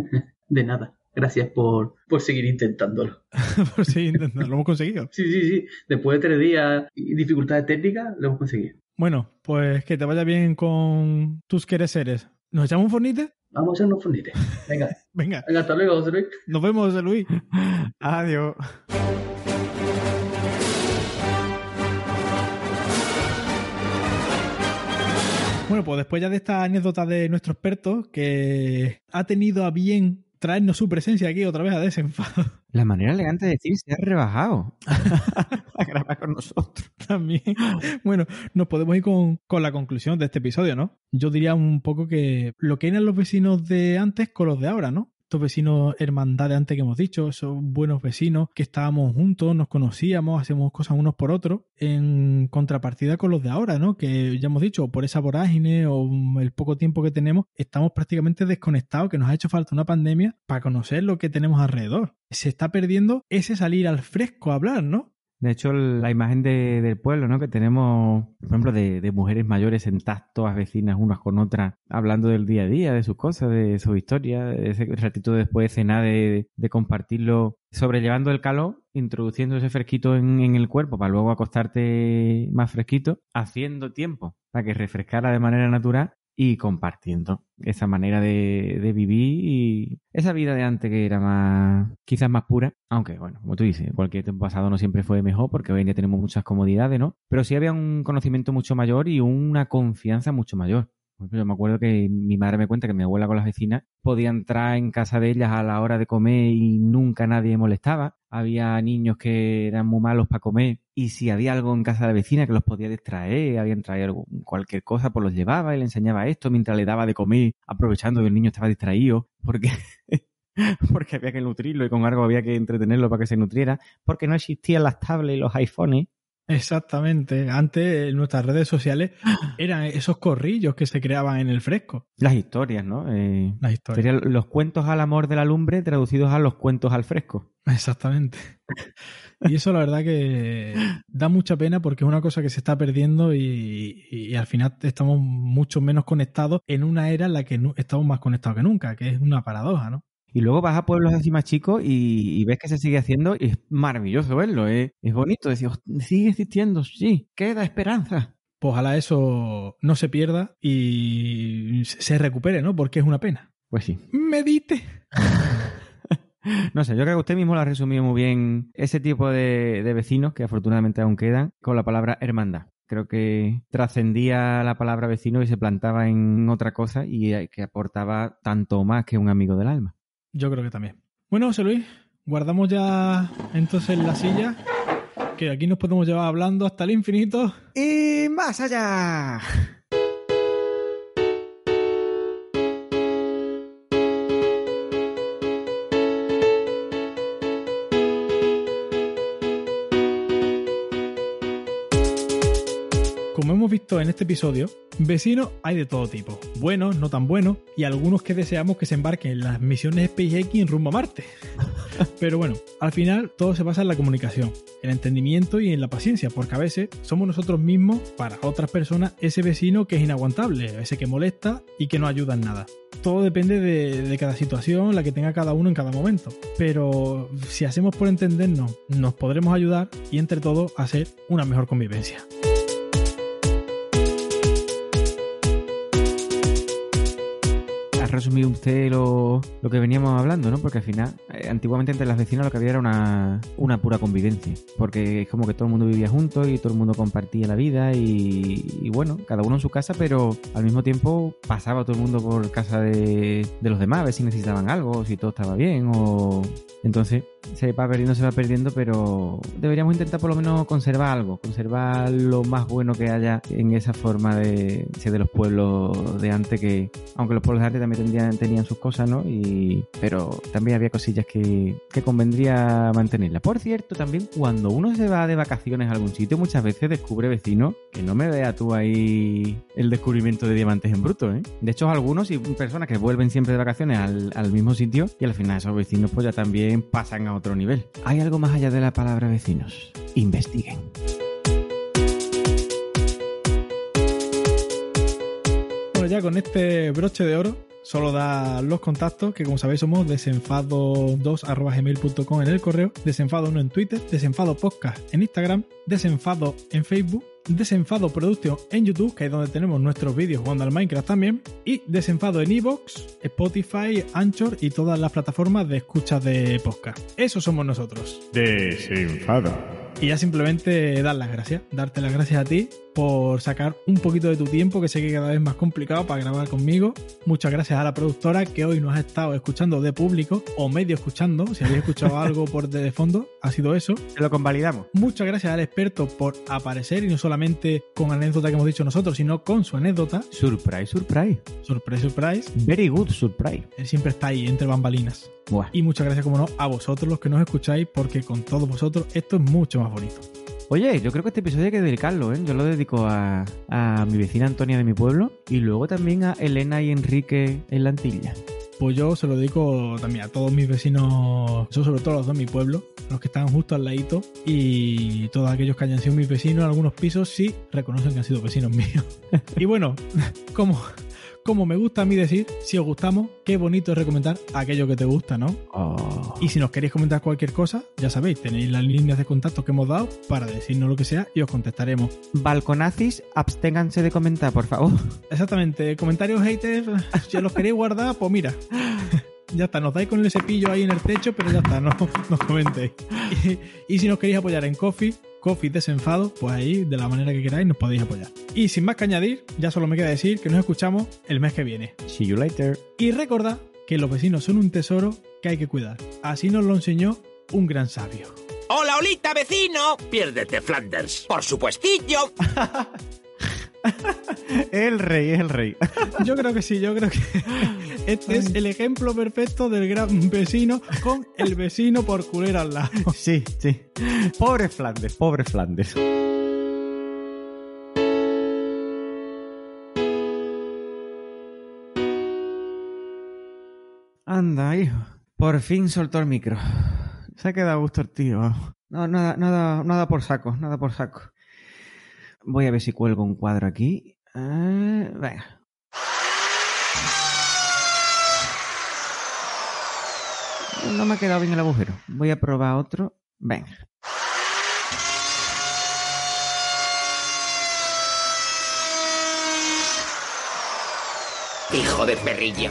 De nada. Gracias por, por seguir intentándolo. Por seguir intentando. Lo hemos conseguido. Sí, sí, sí. Después de tres días y dificultades técnicas, lo hemos conseguido. Bueno, pues que te vaya bien con tus quereseres. ¿Nos echamos un fornite? Vamos a hacer unos fornites. Venga. Venga. Venga, hasta luego, José Luis. Nos vemos, José Luis. Adiós. Bueno, pues después ya de esta anécdota de nuestro experto, que ha tenido a bien traernos su presencia aquí otra vez a desenfado. La manera elegante de decir se ha rebajado. a grabar con nosotros. También. Bueno, nos podemos ir con, con la conclusión de este episodio, ¿no? Yo diría un poco que lo que eran los vecinos de antes con los de ahora, ¿no? Estos vecinos hermandad de antes que hemos dicho, esos buenos vecinos que estábamos juntos, nos conocíamos, hacíamos cosas unos por otros, en contrapartida con los de ahora, ¿no? Que ya hemos dicho, por esa vorágine o el poco tiempo que tenemos, estamos prácticamente desconectados, que nos ha hecho falta una pandemia para conocer lo que tenemos alrededor. Se está perdiendo ese salir al fresco a hablar, ¿no? De hecho, la imagen de- del pueblo, ¿no? Que tenemos, por ejemplo, de, de mujeres mayores sentadas todas vecinas unas con otras, hablando del día a día, de sus cosas, de sus historias, ese ratito después de cenar, de, compartirlo, sobrellevando el calor, introduciendo ese fresquito en el cuerpo para luego acostarte más fresquito, haciendo tiempo para que refrescara de manera natural y compartiendo esa manera de, vivir y esa vida de antes que era más, quizás más pura, aunque bueno, como tú dices, cualquier tiempo pasado no siempre fue mejor porque hoy en día tenemos muchas comodidades, ¿no? Pero sí había un conocimiento mucho mayor y una confianza mucho mayor. Yo me acuerdo que mi madre me cuenta que mi abuela con las vecinas podía entrar en casa de ellas a la hora de comer y nunca nadie molestaba. Había niños que eran muy malos para comer y si había algo en casa de la vecina que los podía distraer, habían traído cualquier cosa, pues los llevaba y le enseñaba esto mientras le daba de comer, aprovechando que el niño estaba distraído, porque, porque había que nutrirlo y con algo había que entretenerlo para que se nutriera, porque no existían las tablets y los iPhones. Exactamente. Antes en nuestras redes sociales eran esos corrillos que se creaban en el fresco. Las historias, ¿no? Eh, Las historias. Serían los cuentos al amor de la lumbre traducidos a los cuentos al fresco. Exactamente. Y eso la verdad que da mucha pena porque es una cosa que se está perdiendo y, y al final estamos mucho menos conectados en una era en la que estamos más conectados que nunca, que es una paradoja, ¿no? Y luego vas a pueblos así más chicos y, y ves que se sigue haciendo y es maravilloso verlo, ¿eh? es bonito decir, "Host- sigue existiendo, sí, queda esperanza. Pues ojalá eso no se pierda y se recupere, ¿no? Porque es una pena. Pues sí. Medite. No sé, yo creo que usted mismo lo ha resumido muy bien ese tipo de, de vecinos que afortunadamente aún quedan con la palabra hermandad. Creo que trascendía la palabra vecino y se plantaba en otra cosa y que aportaba tanto más que un amigo del alma. Yo creo que también. Bueno, José Luis, guardamos ya entonces la silla, que aquí nos podemos llevar hablando hasta el infinito. Y más allá. Como hemos visto en este episodio, vecinos hay de todo tipo, buenos, no tan buenos, y algunos que deseamos que se embarquen en las misiones SpaceX en rumbo a Marte. Pero bueno, al final todo se basa en la comunicación, el entendimiento y en la paciencia, porque a veces somos nosotros mismos, para otras personas, ese vecino que es inaguantable, ese que molesta y que no ayuda en nada. Todo depende de, de cada situación, la que tenga cada uno en cada momento. Pero si hacemos por entendernos, nos podremos ayudar y entre todos hacer una mejor convivencia. Ha resumido usted lo, lo que veníamos hablando, ¿no? Porque al final, eh, antiguamente entre las vecinas lo que había era una, una pura convivencia. Porque es como que todo el mundo vivía juntos y todo el mundo compartía la vida y, y bueno, cada uno en su casa, pero al mismo tiempo pasaba todo el mundo por casa de, de los demás a ver si necesitaban algo, si todo estaba bien o... Entonces se va perdiendo, se va perdiendo, pero deberíamos intentar por lo menos conservar algo, conservar lo más bueno que haya en esa forma de, de los pueblos de antes que, aunque los pueblos de antes también tendrían, tenían sus cosas, ¿no? Y, pero también había cosillas que, que convendría mantenerlas. Por cierto, también cuando uno se va de vacaciones a algún sitio, muchas veces descubre vecinos que no me vea tú ahí el descubrimiento de diamantes en bruto, ¿eh? De hecho, algunos y personas que vuelven siempre de vacaciones al, al mismo sitio y al final esos vecinos pues ya también pasan a otro nivel. Hay algo más allá de la palabra vecinos. Investiguen. Bueno, ya con este broche de oro, solo da los contactos, que como sabéis somos desenfado2.gmail.com en el correo, desenfado1 en Twitter, desenfado podcast en Instagram, desenfado en Facebook, desenfado producción en YouTube, que es donde tenemos nuestros vídeos jugando al Minecraft también, y desenfado en Evox, Spotify, Anchor y todas las plataformas de escucha de podcast. Eso somos nosotros. Desenfado. Y ya simplemente dar las gracias, darte las gracias a ti por sacar un poquito de tu tiempo, que sé que cada vez más complicado para grabar conmigo. Muchas gracias a la productora que hoy nos ha estado escuchando de público o medio escuchando. Si habéis escuchado algo por de fondo, ha sido eso. Se lo convalidamos. Muchas gracias al experto por aparecer y no solamente con anécdota que hemos dicho nosotros, sino con su anécdota. Surprise, surprise. Surprise, surprise. Very good surprise. Él siempre está ahí entre bambalinas. Buah. Y muchas gracias, como no, a vosotros los que nos escucháis, porque con todos vosotros esto es mucho más bonito. Oye, yo creo que este episodio hay que dedicarlo, ¿eh? Yo lo dedico a, a mi vecina Antonia de mi pueblo y luego también a Elena y Enrique en la Antilla. Pues yo se lo dedico también a todos mis vecinos, yo sobre todo los de mi pueblo, los que están justo al ladito y todos aquellos que hayan sido mis vecinos en algunos pisos sí reconocen que han sido vecinos míos. y bueno, como, como me gusta a mí decir, si os gustamos, qué bonito es recomendar aquello que te gusta, ¿no? Oh. Y si nos queréis comentar cualquier cosa, ya sabéis, tenéis las líneas de contacto que hemos dado para decirnos lo que sea y os contestaremos. Balconazis, absténganse de comentar, por favor. Exactamente, comentarios haters, si los queréis guardar, pues mira. Ya está, nos dais con el cepillo ahí en el techo, pero ya está, no nos comentéis. Y, y si nos queréis apoyar en Coffee, Coffee Desenfado, pues ahí, de la manera que queráis, nos podéis apoyar. Y sin más que añadir, ya solo me queda decir que nos escuchamos el mes que viene. See you later. Y recordad que los vecinos son un tesoro que hay que cuidar. Así nos lo enseñó un gran sabio. ¡Hola, Olita, vecino! Piérdete, Flanders. Por supuestillo. el rey, el rey. Yo creo que sí, yo creo que este es el ejemplo perfecto del gran vecino con el vecino por culera al lado. Sí, sí. Pobre Flandes, pobre Flandes. Anda, hijo. Por fin soltó el micro. Se ha quedado a gusto el tío. No, nada, nada, nada por saco, nada por saco. Voy a ver si cuelgo un cuadro aquí. Eh, venga. No me ha quedado bien el agujero. Voy a probar otro. Venga. Hijo de perrillo.